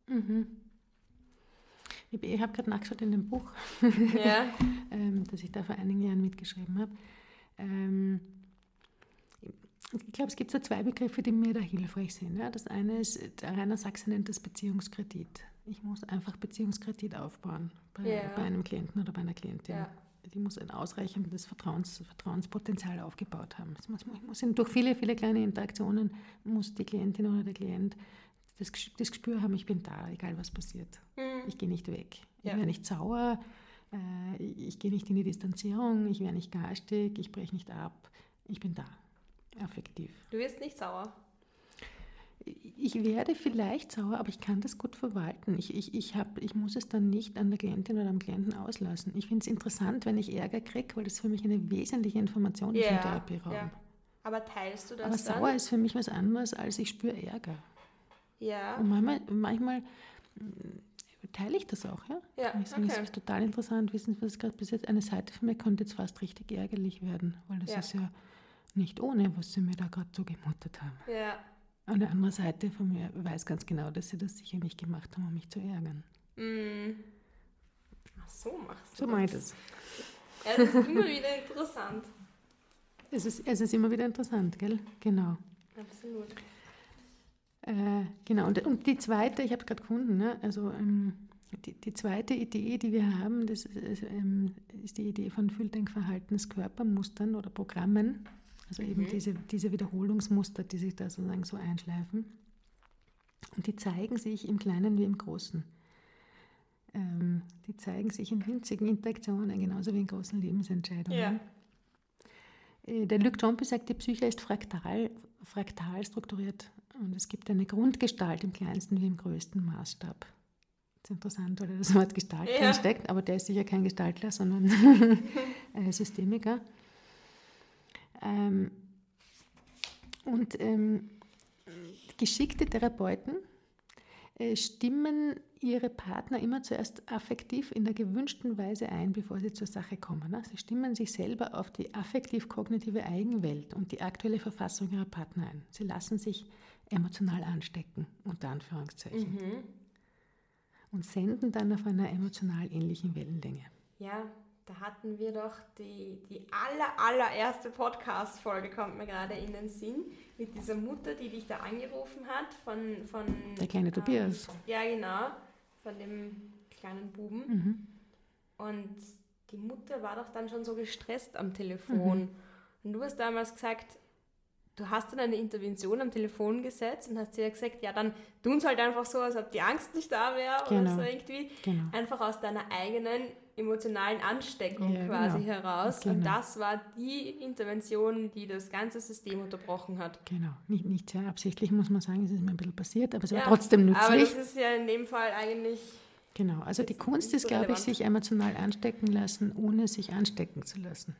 S3: Mhm. Ich habe gerade nachgeschaut in dem Buch,
S2: ja. [LAUGHS]
S3: ähm, das ich da vor einigen Jahren mitgeschrieben habe. Ähm, ich glaube, es gibt so zwei Begriffe, die mir da hilfreich sind. Ja, das eine ist, der Rainer Sachse nennt das Beziehungskredit. Ich muss einfach Beziehungskredit aufbauen bei, ja. bei einem Klienten oder bei einer Klientin. Ja die muss ein ausreichendes Vertrauens, Vertrauenspotenzial aufgebaut haben. Es muss, muss durch viele, viele kleine Interaktionen muss die Klientin oder der Klient das, das Gespür haben, ich bin da, egal was passiert. Mhm. Ich gehe nicht weg. Ja. Ich werde nicht sauer, äh, ich gehe nicht in die Distanzierung, ich werde nicht garstig, ich breche nicht ab. Ich bin da, affektiv.
S2: Du wirst nicht sauer?
S3: ich werde vielleicht sauer, aber ich kann das gut verwalten. Ich, ich, ich, hab, ich muss es dann nicht an der Klientin oder am Klienten auslassen. Ich finde es interessant, wenn ich Ärger kriege, weil das für mich eine wesentliche Information ist
S2: Ja,
S3: im Therapieraum.
S2: ja. Aber teilst du das
S3: Aber
S2: dann?
S3: sauer ist für mich was anderes, als ich spüre Ärger.
S2: Ja.
S3: Und manchmal, manchmal mm, teile ich das auch, ja.
S2: Ja,
S3: ich sage,
S2: okay.
S3: es ist total interessant, wissen Sie, was gerade bis jetzt eine Seite von mir könnte jetzt fast richtig ärgerlich werden, weil das
S2: Ja.
S3: ist ja nicht ohne, was Sie mir da gerade so gemuttert haben.
S2: Ja.
S3: Und eine andere Seite von mir weiß ganz genau, dass sie das sicher nicht gemacht haben, um mich zu ärgern.
S2: Mm. Ach so machst du
S3: So mache ich das.
S2: Ja, das ist immer wieder interessant. [LAUGHS]
S3: Es ist, es ist immer wieder interessant, gell? Genau.
S2: Absolut.
S3: Äh, genau, und, und die zweite, ich habe es gerade gefunden, ne? also ähm, die, die zweite Idee, die wir haben, das ist, ähm, ist die Idee von Fülldenkverhaltenskörpermustern oder Programmen. Also eben
S2: Mhm.
S3: diese, diese Wiederholungsmuster, die sich da sozusagen so einschleifen. Und die zeigen sich im Kleinen wie im Großen. Ähm, die zeigen sich in winzigen Interaktionen, genauso wie in großen Lebensentscheidungen.
S2: Ja.
S3: Äh, Der Luc Jompe sagt, die Psyche ist fraktal, fraktal strukturiert und es gibt eine Grundgestalt im kleinsten wie im größten Maßstab. Das ist interessant, weil das Wort Gestalt
S2: Ja.
S3: drin steckt, aber der ist sicher kein Gestaltler, sondern [LAUGHS] ein Systemiker. Ähm, und ähm, geschickte Therapeuten äh, stimmen ihre Partner immer zuerst affektiv in der gewünschten Weise ein, bevor sie zur Sache kommen. ne? Sie stimmen sich selber auf die affektiv-kognitive Eigenwelt und die aktuelle Verfassung ihrer Partner ein. Sie lassen sich emotional anstecken, unter Anführungszeichen,
S2: Mhm.
S3: und senden dann auf einer emotional ähnlichen Wellenlänge.
S2: Ja, da hatten wir doch die, die aller, allererste Podcast-Folge, kommt mir gerade in den Sinn, mit dieser Mutter, die dich da angerufen hat, von... von
S3: Der kleine Tobias.
S2: Ja, genau, von dem kleinen Buben.
S3: Mhm.
S2: Und die Mutter war doch dann schon so gestresst am Telefon.
S3: Mhm.
S2: Und du hast damals gesagt, du hast dann eine Intervention am Telefon gesetzt und hast dir gesagt, ja, dann tun es halt einfach so, als ob die Angst nicht da wäre oder
S3: Genau.
S2: so irgendwie.
S3: Genau.
S2: Einfach aus deiner eigenen emotionalen Ansteckung
S3: Ja,
S2: quasi
S3: genau.
S2: heraus.
S3: Genau.
S2: Und das war die Intervention, die das ganze System unterbrochen hat.
S3: Genau. Nicht, nicht sehr absichtlich, muss man sagen, es ist mir ein bisschen passiert, aber es war
S2: Ja,
S3: trotzdem
S2: Aber
S3: nützlich.
S2: das ist ja in dem Fall eigentlich,
S3: Genau, also die Kunst ist,
S2: so
S3: glaube ich, sich emotional anstecken lassen, ohne sich anstecken zu lassen.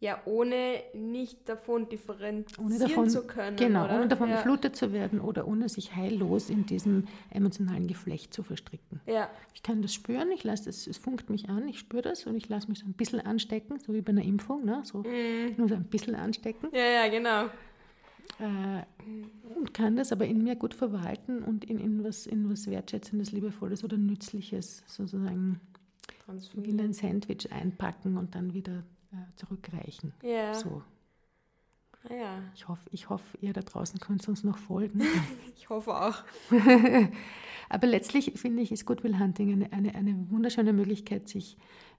S2: Ja, ohne nicht davon differenzieren
S3: Ohne davon,
S2: zu können.
S3: genau,
S2: oder?
S3: ohne davon
S2: ja.
S3: geflutet zu werden oder ohne sich heillos in diesem emotionalen Geflecht zu verstricken.
S2: Ja,
S3: Ich kann das spüren, ich lasse das, es funkt mich an, ich spüre das und ich lasse mich so ein bisschen anstecken, so wie bei einer Impfung, ne? so,
S2: Mhm.
S3: nur so ein bisschen anstecken
S2: ja, ja, genau.
S3: äh, und kann das aber in mir gut verwalten und in, in, was, in was Wertschätzendes, Liebevolles oder Nützliches sozusagen wie
S2: Transformieren.
S3: ein Sandwich einpacken und dann wieder äh, zurückreichen.
S2: Ja,
S3: So,
S2: ah, ja,
S3: ich hoffe, ich hoffe, ihr da draußen könnt uns noch folgen. [LAUGHS]
S2: ich hoffe auch. [LAUGHS]
S3: Aber letztlich finde ich, ist Goodwill Hunting eine, eine, eine wunderschöne Möglichkeit, sich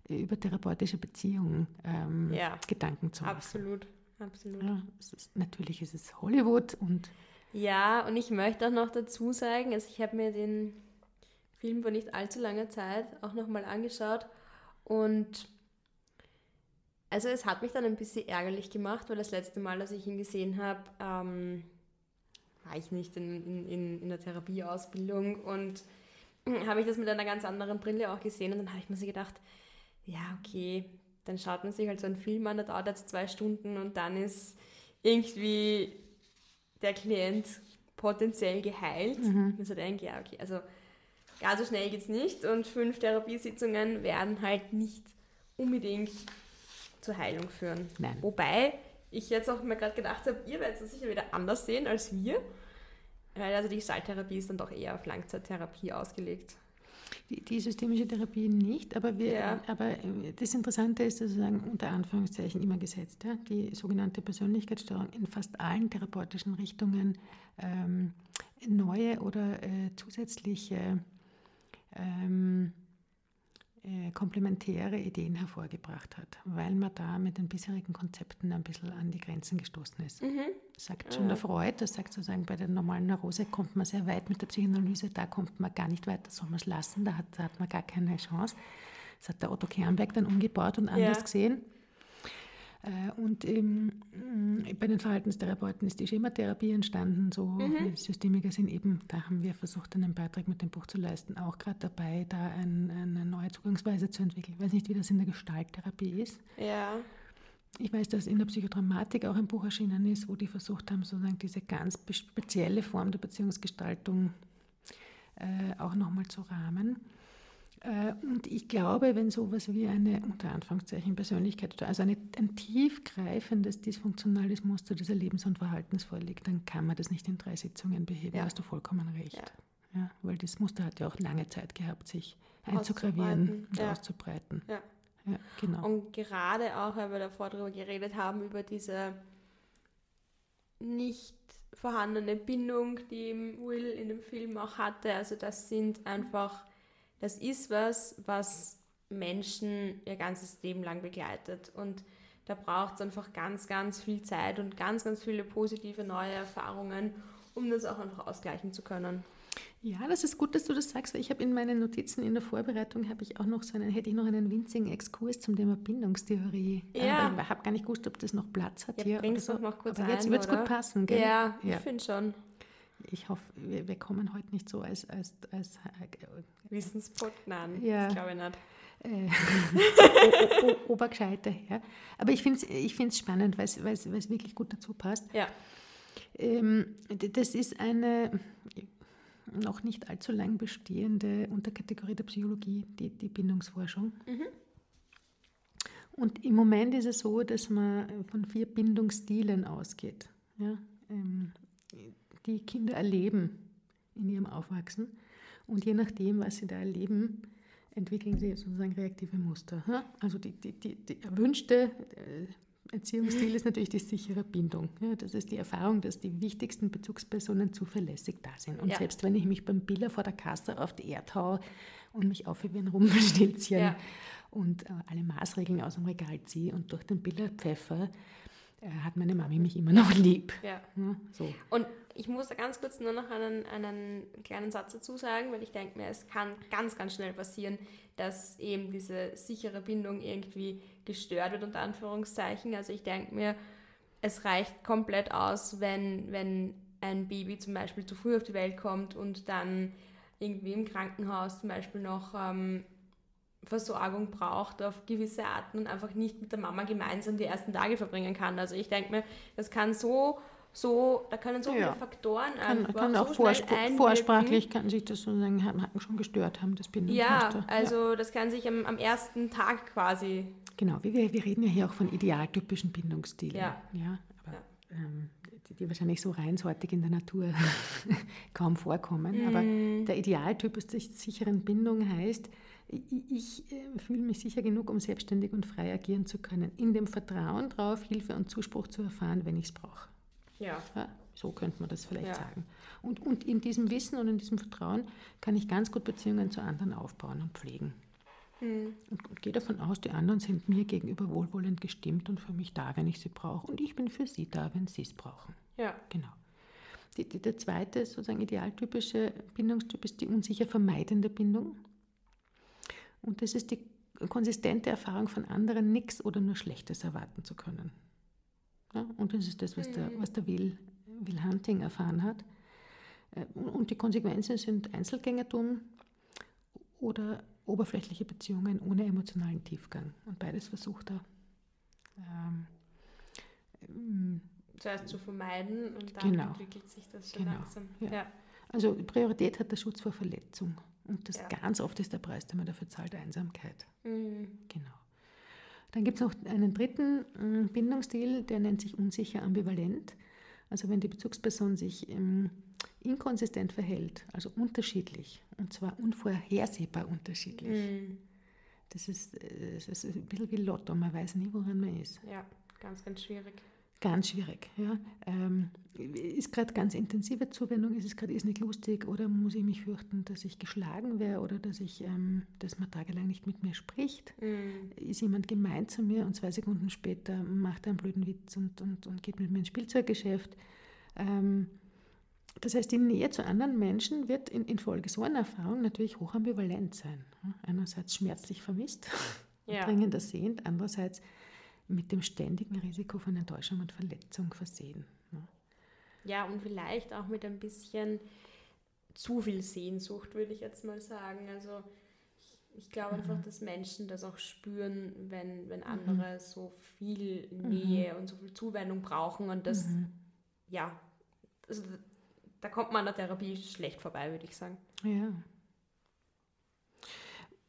S3: äh, über therapeutische Beziehungen ähm,
S2: Ja.
S3: Gedanken zu machen.
S2: Absolut, absolut.
S3: Ja, ist, natürlich ist es Hollywood und
S2: Ja, und ich möchte auch noch dazu sagen, also ich habe mir den Film vor nicht allzu langer Zeit auch nochmal angeschaut und also es hat mich dann ein bisschen ärgerlich gemacht, weil das letzte Mal, als ich ihn gesehen habe, ähm, war ich nicht in, in, in, der Therapieausbildung und [CLEARS THROAT] habe ich das mit einer ganz anderen Brille auch gesehen und dann habe ich mir so gedacht, ja, okay, dann schaut man sich halt so einen Film an, der dauert jetzt zwei Stunden und dann ist irgendwie der Klient potenziell geheilt.
S3: Mhm.
S2: Und so denke ja, okay, also gar so schnell geht es nicht und fünf Therapiesitzungen werden halt nicht unbedingt zur Heilung führen.
S3: Nein.
S2: Wobei ich jetzt auch mir gerade gedacht habe, ihr werdet es sicher wieder anders sehen als wir. Weil also die Gestalttherapie ist dann doch eher auf Langzeittherapie ausgelegt.
S3: die, die systemische Therapie nicht, aber, wir,
S2: Ja.
S3: aber äh, das Interessante ist sozusagen unter Anführungszeichen immer gesetzt. Ja? Die sogenannte Persönlichkeitsstörung in fast allen therapeutischen Richtungen ähm, neue oder äh, zusätzliche ähm, äh, komplementäre Ideen hervorgebracht hat, weil man da mit den bisherigen Konzepten ein bisschen an die Grenzen gestoßen ist.
S2: Mhm.
S3: Das sagt schon der Freud, das sagt sozusagen, bei der normalen Neurose kommt man sehr weit mit der Psychoanalyse, da kommt man gar nicht weiter, soll man es lassen, da hat, da hat man gar keine Chance. Das hat der Otto Kernberg dann umgebaut und anders
S2: Ja.
S3: gesehen. Äh, und ähm, bei den Verhaltenstherapeuten ist die Schematherapie entstanden. So mhm. Systemiker sind eben, da haben wir versucht, einen Beitrag mit dem Buch zu leisten, auch gerade dabei, da ein, eine neue Zugangsweise zu entwickeln. Ich weiß nicht, wie das in der Gestalttherapie ist.
S2: Ja.
S3: Ich weiß, dass in der Psychodramatik auch ein Buch erschienen ist, wo die versucht haben, sozusagen diese ganz spezielle Form der Beziehungsgestaltung äh, auch nochmal zu rahmen. Äh, und ich glaube, wenn sowas wie eine, unter Anführungszeichen, Persönlichkeit, also eine, ein tiefgreifendes dysfunktionales Muster des Erlebens und Verhaltens vorliegt, dann kann man das nicht in drei Sitzungen beheben. Ja. Da hast du vollkommen recht. Ja. ja. weil das Muster hat ja auch lange Zeit gehabt, sich einzugravieren und ja. auszubreiten.
S2: Ja. ja, genau. Und gerade auch, weil wir davor darüber geredet haben, über diese nicht vorhandene Bindung, die Will in dem Film auch hatte. Also das sind einfach das ist was, was Menschen ihr ganzes Leben lang begleitet. Und da braucht es einfach ganz, ganz viel Zeit und ganz, ganz viele positive neue Erfahrungen, um das auch einfach ausgleichen zu können.
S3: Ja, das ist gut, dass du das sagst, weil ich habe in meinen Notizen in der Vorbereitung habe ich auch noch so einen, hätte ich noch einen winzigen Exkurs zum Thema Bindungstheorie.
S2: Ja.
S3: Ich habe gar nicht gewusst, ob das noch Platz hat
S2: ja,
S3: hier.
S2: Oder so. noch kurz
S3: Aber jetzt wird es gut passen, gell?
S2: Ja, ja. ich finde schon.
S3: Ich hoffe, wir, wir, kommen heute nicht so als, als, als
S2: Wissenspot, nein,
S3: ja.
S2: das glaube ich nicht.
S3: Äh, [LAUGHS] her. Aber ich finde es ich find's spannend, weil es wirklich gut dazu passt.
S2: Ja.
S3: Ähm, das ist eine noch nicht allzu lang bestehende Unterkategorie der Psychologie, die, die Bindungsforschung. Mhm. Und im Moment ist es so, dass man von vier Bindungsstilen ausgeht, ja, ähm, die Kinder erleben in ihrem Aufwachsen. Und je nachdem, was sie da erleben, entwickeln sie sozusagen reaktive Muster. Also die, die, die, die erwünschte äh, Erziehungsstil ist natürlich die sichere Bindung. Ja, das ist die Erfahrung, dass die wichtigsten Bezugspersonen zuverlässig da sind. Und ja. selbst wenn ich mich beim Biller vor der Kasse auf die Erde haue und mich auf wie ein Rumpelstilzchen ja. und äh, alle Maßregeln aus dem Regal ziehe und durch den Biller pfeffer, äh, hat meine Mami mich immer noch lieb.
S2: Ja. so. Und ich muss da ganz kurz nur noch einen, einen kleinen Satz dazu sagen, weil ich denke mir, es kann ganz, ganz schnell passieren, dass eben diese sichere Bindung irgendwie gestört wird, unter Anführungszeichen. Also ich denke mir, es reicht komplett aus, wenn, wenn ein Baby zum Beispiel zu früh auf die Welt kommt und dann irgendwie im Krankenhaus zum Beispiel noch ähm, Versorgung braucht auf gewisse Arten und einfach nicht mit der Mama gemeinsam die ersten Tage verbringen kann. Also ich denke mir, das kann so so, da können so ja. viele Faktoren
S3: kann, einfach kann auch so vorspr vorsprachlich kann sich das sozusagen schon gestört haben, das
S2: Bindungsmuster. Ja, also ja. das kann sich am, am, ersten Tag quasi.
S3: Genau, wir, wir reden ja hier auch von idealtypischen Bindungsstilen.
S2: Ja.
S3: ja aber. Ähm, die, die, wahrscheinlich so reinsortig in der Natur [LAUGHS] kaum vorkommen. Mm. Aber der Idealtyp der sicheren Bindung heißt, ich, ich äh, fühle mich sicher genug, um selbstständig und frei agieren zu können, in dem Vertrauen darauf, Hilfe und Zuspruch zu erfahren, wenn ich es brauche.
S2: Ja.
S3: ja. So könnte man das vielleicht ja. sagen. Und, und in diesem Wissen und in diesem Vertrauen kann ich ganz gut Beziehungen zu anderen aufbauen und pflegen. Mhm. Und, und gehe davon aus, die anderen sind mir gegenüber wohlwollend gestimmt und für mich da, wenn ich sie brauche. Und ich bin für sie da, wenn sie es brauchen.
S2: Ja.
S3: Genau. Die, die, der zweite sozusagen idealtypische Bindungstyp ist die unsicher vermeidende Bindung. Und das ist die konsistente Erfahrung von anderen, nichts oder nur Schlechtes erwarten zu können. Ja, und das ist das, was der, mhm. was der Will, Will Hunting erfahren hat. Äh, und die Konsequenzen sind Einzelgängertum oder oberflächliche Beziehungen ohne emotionalen Tiefgang. Und beides versucht er. Ähm,
S2: ähm, Zuerst zu vermeiden und dann genau. entwickelt sich das schon genau. langsam.
S3: Ja. ja. Also Priorität hat der Schutz vor Verletzung. Und das ganz oft ist der Preis, den man dafür zahlt, Einsamkeit.
S2: Mhm.
S3: Genau. Dann gibt es noch einen dritten mm, Bindungsstil, der nennt sich unsicher ambivalent. Also wenn die Bezugsperson sich ähm, inkonsistent verhält, also unterschiedlich, und zwar unvorhersehbar unterschiedlich. Mm. Das, ist, äh, das ist ein bisschen wie Lotto, man weiß nie, woran man ist.
S2: Ja, ganz, ganz schwierig.
S3: Ganz schwierig. Ja. Ähm, ist gerade ganz intensive Zuwendung, ist es gerade nicht lustig oder muss ich mich fürchten, dass ich geschlagen wäre oder dass, ich, ähm, dass man tagelang nicht mit mir spricht?
S2: Mm.
S3: Ist jemand gemein zu mir und zwei Sekunden später macht er einen blöden Witz und, und, und geht mit mir ins Spielzeuggeschäft? Ähm, das heißt, die Nähe zu anderen Menschen wird in, infolge so einer Erfahrung natürlich hochambivalent sein. Einerseits schmerzlich vermisst,
S2: ja. [LAUGHS]
S3: dringend ersehnt, andererseits mit dem ständigen Risiko von Enttäuschung und Verletzung versehen. Ne?
S2: Ja, und vielleicht auch mit ein bisschen zu viel Sehnsucht, würde ich jetzt mal sagen. Also ich, ich glaube mhm. einfach, dass Menschen das auch spüren, wenn, wenn mhm. andere mhm. so viel Nähe mhm. und so viel Zuwendung brauchen und das, mhm. ja, also da kommt man an der Therapie schlecht vorbei, würde ich sagen.
S3: Ja.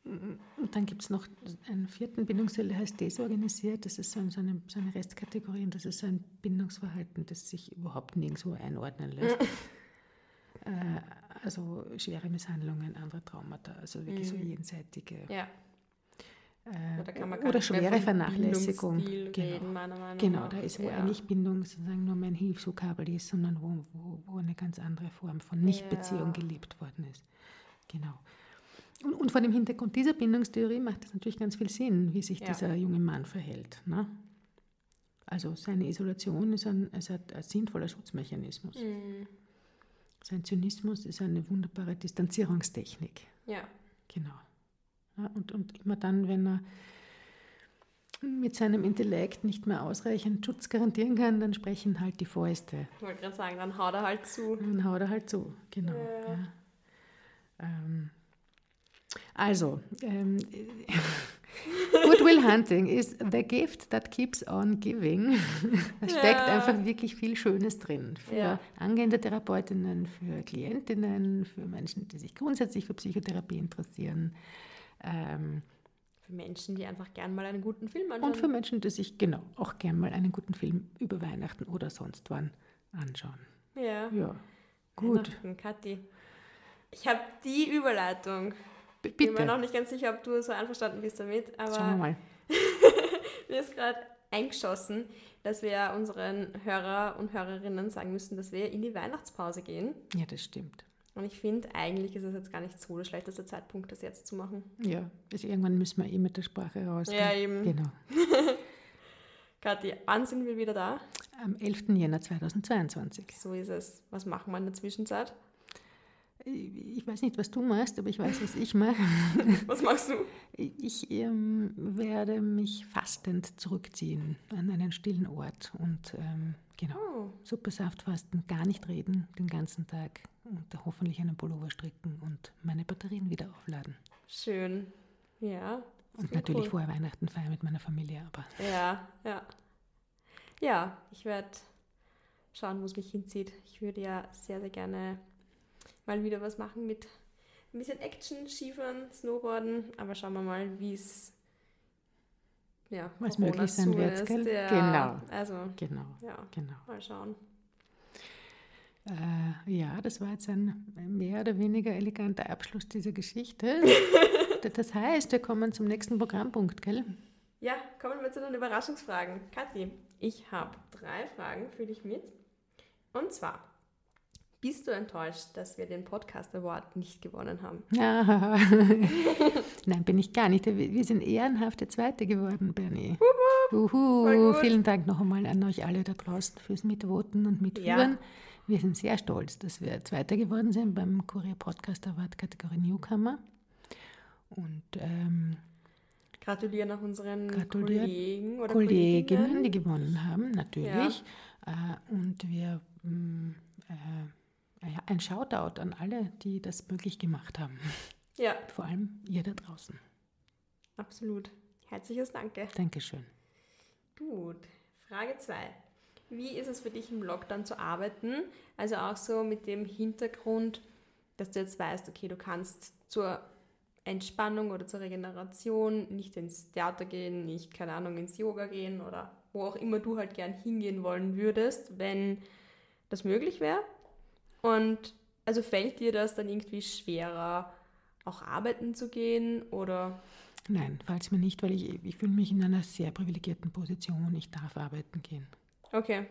S3: Und dann gibt es noch einen vierten Bindungsstil, der heißt desorganisiert. Das ist so eine, so eine Restkategorie und das ist so ein Bindungsverhalten, das sich überhaupt nirgendwo einordnen lässt. [LAUGHS] äh, also schwere Misshandlungen, andere Traumata, also wirklich mhm. so jenseitige.
S2: Ja.
S3: Äh, oder schwere Vernachlässigung.
S2: Genau. Reden, Meinung
S3: genau, da ist, wo ja. eigentlich Bindung sozusagen nur mein Hilfsvokabel ist, sondern wo, wo, wo eine ganz andere Form von Nichtbeziehung ja. gelebt worden ist. Genau. Und, und, vor dem Hintergrund dieser Bindungstheorie macht es natürlich ganz viel Sinn, wie sich ja. dieser junge Mann verhält. Ne? Also seine Isolation ist ein, ist ein, ein sinnvoller Schutzmechanismus. Mhm. Sein Zynismus ist eine wunderbare Distanzierungstechnik.
S2: Ja.
S3: Genau. Ja, und, und immer dann, wenn er mit seinem Intellekt nicht mehr ausreichend Schutz garantieren kann, dann sprechen halt die Fäuste.
S2: Ich wollte gerade sagen, dann haut er halt zu.
S3: Dann haut er halt zu, genau. Ja. Ja. Ähm, also, ähm, [LAUGHS] Goodwill Hunting is the gift that keeps on giving. da steckt ja. einfach wirklich viel Schönes drin. Für ja. angehende Therapeutinnen, für Klientinnen, für Menschen, die sich grundsätzlich für Psychotherapie interessieren.
S2: Ähm, für Menschen, die einfach gern mal einen guten Film anschauen.
S3: Und für Menschen, die sich genau auch gern mal einen guten Film über Weihnachten oder sonst wann anschauen.
S2: Ja.
S3: Ja. Gut.
S2: Kathi. Ich habe die Überleitung Bitte. Ich bin mir noch nicht ganz sicher, ob du so einverstanden bist damit, aber
S3: Schauen wir mal. [LAUGHS]
S2: mir ist gerade eingeschossen, dass wir unseren Hörer und Hörerinnen sagen müssen, dass wir in die Weihnachtspause gehen.
S3: Ja, das stimmt.
S2: Und ich finde, eigentlich ist es jetzt gar nicht so der schlechteste Zeitpunkt, das jetzt zu machen.
S3: Ja, also irgendwann müssen wir eh mit der Sprache raus.
S2: Ja, eben.
S3: Genau. [LAUGHS]
S2: Kathi, wann sind wir wieder da?
S3: Am 11. Jänner 2022.
S2: So ist es. Was machen wir in der Zwischenzeit?
S3: Ich weiß nicht, was du machst, aber ich weiß, was ich mache. [LAUGHS]
S2: Was machst du?
S3: Ich ähm, werde mich fastend zurückziehen an einen stillen Ort und ähm, genau, oh. Suppesaft fasten, gar nicht reden den ganzen Tag und hoffentlich einen Pullover stricken und meine Batterien wieder aufladen.
S2: Schön, ja.
S3: Und natürlich cool. vorher Weihnachten feiern mit meiner Familie, aber.
S2: Ja, ja. Ja, ich werde schauen, wo es mich hinzieht. Ich würde ja sehr, sehr gerne mal wieder was machen mit ein bisschen Action, Skifahren, Snowboarden, aber schauen wir mal, wie es ja,
S3: was möglich sein wird.
S2: Ja,
S3: genau.
S2: Also,
S3: genau.
S2: Ja,
S3: genau.
S2: Mal schauen.
S3: Äh, ja, das war jetzt ein mehr oder weniger eleganter Abschluss dieser Geschichte. [LAUGHS] das heißt, wir kommen zum nächsten Programmpunkt, gell?
S2: Ja, kommen wir zu den Überraschungsfragen. Kathi, ich habe drei Fragen für dich mit. Und zwar, bist du enttäuscht, dass wir den Podcast Award nicht gewonnen haben? [LAUGHS]
S3: Nein, bin ich gar nicht. Wir sind ehrenhafte Zweite geworden, Bernie. Uhu. Vielen Dank noch einmal an euch alle da draußen fürs Mitvoten und Mitführen. Ja. Wir sind sehr stolz, dass wir Zweiter geworden sind beim Kurier Podcast Award Kategorie Newcomer. Und ähm,
S2: gratulieren auch unseren Kollegen oder
S3: Kolleginnen, Kolleginnen, die gewonnen haben, natürlich. Ja. Äh, und wir mm, äh, ja, ein Shoutout an alle, die das möglich gemacht haben.
S2: Ja.
S3: Vor allem ihr da draußen.
S2: Absolut. Herzliches Danke.
S3: Dankeschön.
S2: Gut. Frage 2. Wie ist es für dich im Lockdown zu arbeiten? Also auch so mit dem Hintergrund, dass du jetzt weißt, okay, du kannst zur Entspannung oder zur Regeneration nicht ins Theater gehen, nicht, keine Ahnung, ins Yoga gehen oder wo auch immer du halt gern hingehen wollen würdest, wenn das möglich wäre. Und also fällt dir das dann irgendwie schwerer, auch arbeiten zu gehen oder?
S3: Nein, fällt es mir nicht, weil ich, ich fühle mich in einer sehr privilegierten Position. Ich darf arbeiten gehen.
S2: Okay.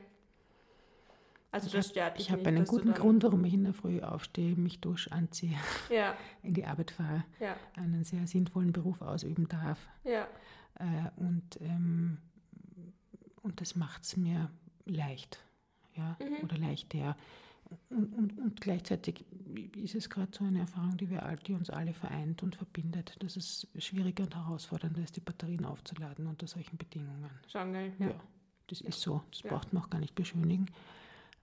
S2: Also das stört
S3: dich Ich habe einen guten Grund, warum ich in der Früh aufstehe, mich dusche, anziehe,
S2: ja. [LAUGHS]
S3: in die Arbeit fahre,
S2: ja.
S3: einen sehr sinnvollen Beruf ausüben darf.
S2: Ja.
S3: Äh, und, ähm, und das macht es mir leicht. Ja? Mhm. Oder leichter und, und, und, gleichzeitig ist es gerade so eine Erfahrung, die, wir, die uns alle vereint und verbindet, dass es schwieriger und herausfordernder ist, die Batterien aufzuladen unter solchen Bedingungen.
S2: Schon geil, ja.
S3: ja das ja. ist so. Das ja. braucht man auch gar nicht beschönigen.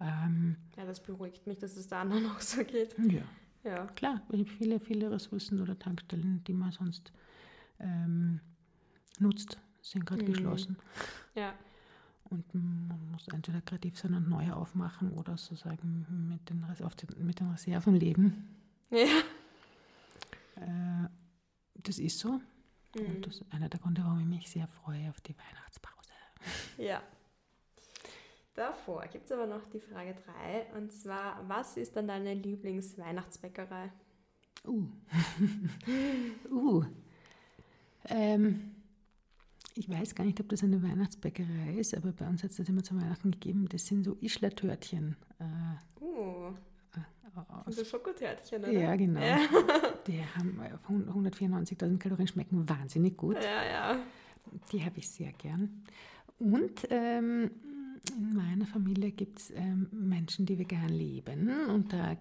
S3: Ähm,
S2: ja, das beruhigt mich, dass es da [LAUGHS] anderen auch so geht.
S3: Ja. ja. Klar, viele, viele Ressourcen oder Tankstellen, die man sonst ähm, nutzt, sind gerade mhm. geschlossen.
S2: Ja.
S3: Und man muss entweder kreativ sein und neue aufmachen oder sozusagen mit den, auf den, mit den Reserven leben.
S2: Ja.
S3: Äh, das ist so. Mhm. Und das ist einer der Gründe, warum ich mich sehr freue auf die Weihnachtspause.
S2: Ja. Davor gibt es aber noch die Frage 3 und zwar, was ist dann deine Lieblingsweihnachtsbäckerei?
S3: Uh. [LAUGHS] uh. Ähm, ich weiß gar nicht, ob das eine Weihnachtsbäckerei ist, aber bei uns hat es das immer zu Weihnachten gegeben. Das sind so Ischler-Törtchen.
S2: Äh, uh. Aus, so Schokotörtchen, oder?
S3: Ja, genau. Ja. [LAUGHS] Die haben 194.000 Kalorien, schmecken wahnsinnig gut.
S2: Ja, ja.
S3: Die habe ich sehr gern. Und ähm, in meiner Familie gibt es ähm, Menschen, die vegan leben. Und da äh,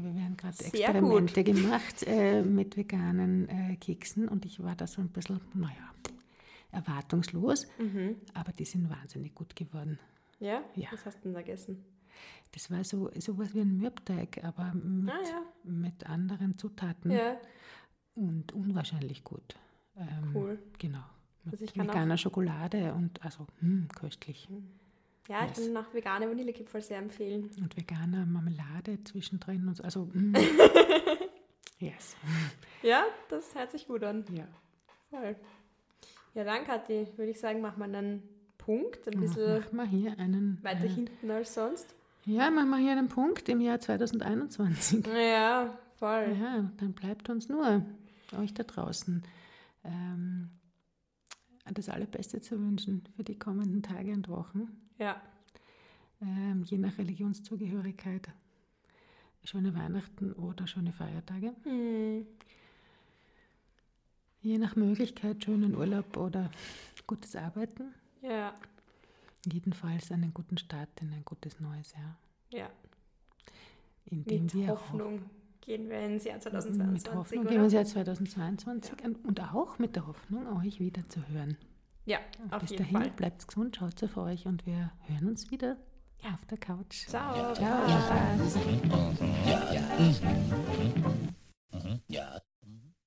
S3: werden gerade Experimente gut. gemacht äh, mit veganen äh, Keksen. Und ich war da so ein bisschen, naja, erwartungslos. Mhm. Aber die sind wahnsinnig gut geworden.
S2: Ja? ja? Was hast du denn da gegessen?
S3: Das war so was wie ein Mürbteig, aber mit, ah, ja. mit anderen Zutaten.
S2: Ja.
S3: Und unwahrscheinlich gut.
S2: Ähm, cool.
S3: Genau. Mit also veganer Schokolade und also mh, hm, köstlich. Hm.
S2: Ja, ich yes. kann auch vegane Vanillekipferl sehr empfehlen.
S3: Und vegane Marmelade zwischendrin und so. Also, mm. [LAUGHS] yes.
S2: Ja, das hört sich gut an.
S3: Ja.
S2: Voll. Ja, dann, Kathi, würde ich sagen, machen wir einen Punkt. Ein bisschen
S3: machen wir hier einen,
S2: weiter einen, hinten als sonst.
S3: Ja, machen wir hier einen Punkt im Jahr 2021. [LAUGHS]
S2: Ja, voll.
S3: Ja, dann bleibt uns nur, euch da draußen, ähm, das Allerbeste zu wünschen für die kommenden Tage und Wochen.
S2: Ja.
S3: Ähm, je nach Religionszugehörigkeit. Schöne Weihnachten oder schöne Feiertage.
S2: Hm.
S3: Je nach Möglichkeit schönen Urlaub oder gutes Arbeiten.
S2: Ja.
S3: Jedenfalls einen guten Start in ein gutes neues Jahr.
S2: Ja.
S3: Indem
S2: Mit
S3: wir
S2: Hoffnung gehen wir ins Jahr 2022.
S3: Mit Hoffnung oder? gehen wir ins Jahr 2022 ja. und auch mit der Hoffnung, euch wieder zu hören.
S2: Ja, auf
S3: Bis
S2: jeden
S3: dahin,
S2: Fall.
S3: bleibt gesund, schaut auf euch und wir hören uns wieder auf der Couch.
S2: Ciao.
S3: Ciao.
S2: Ja.
S3: Ja.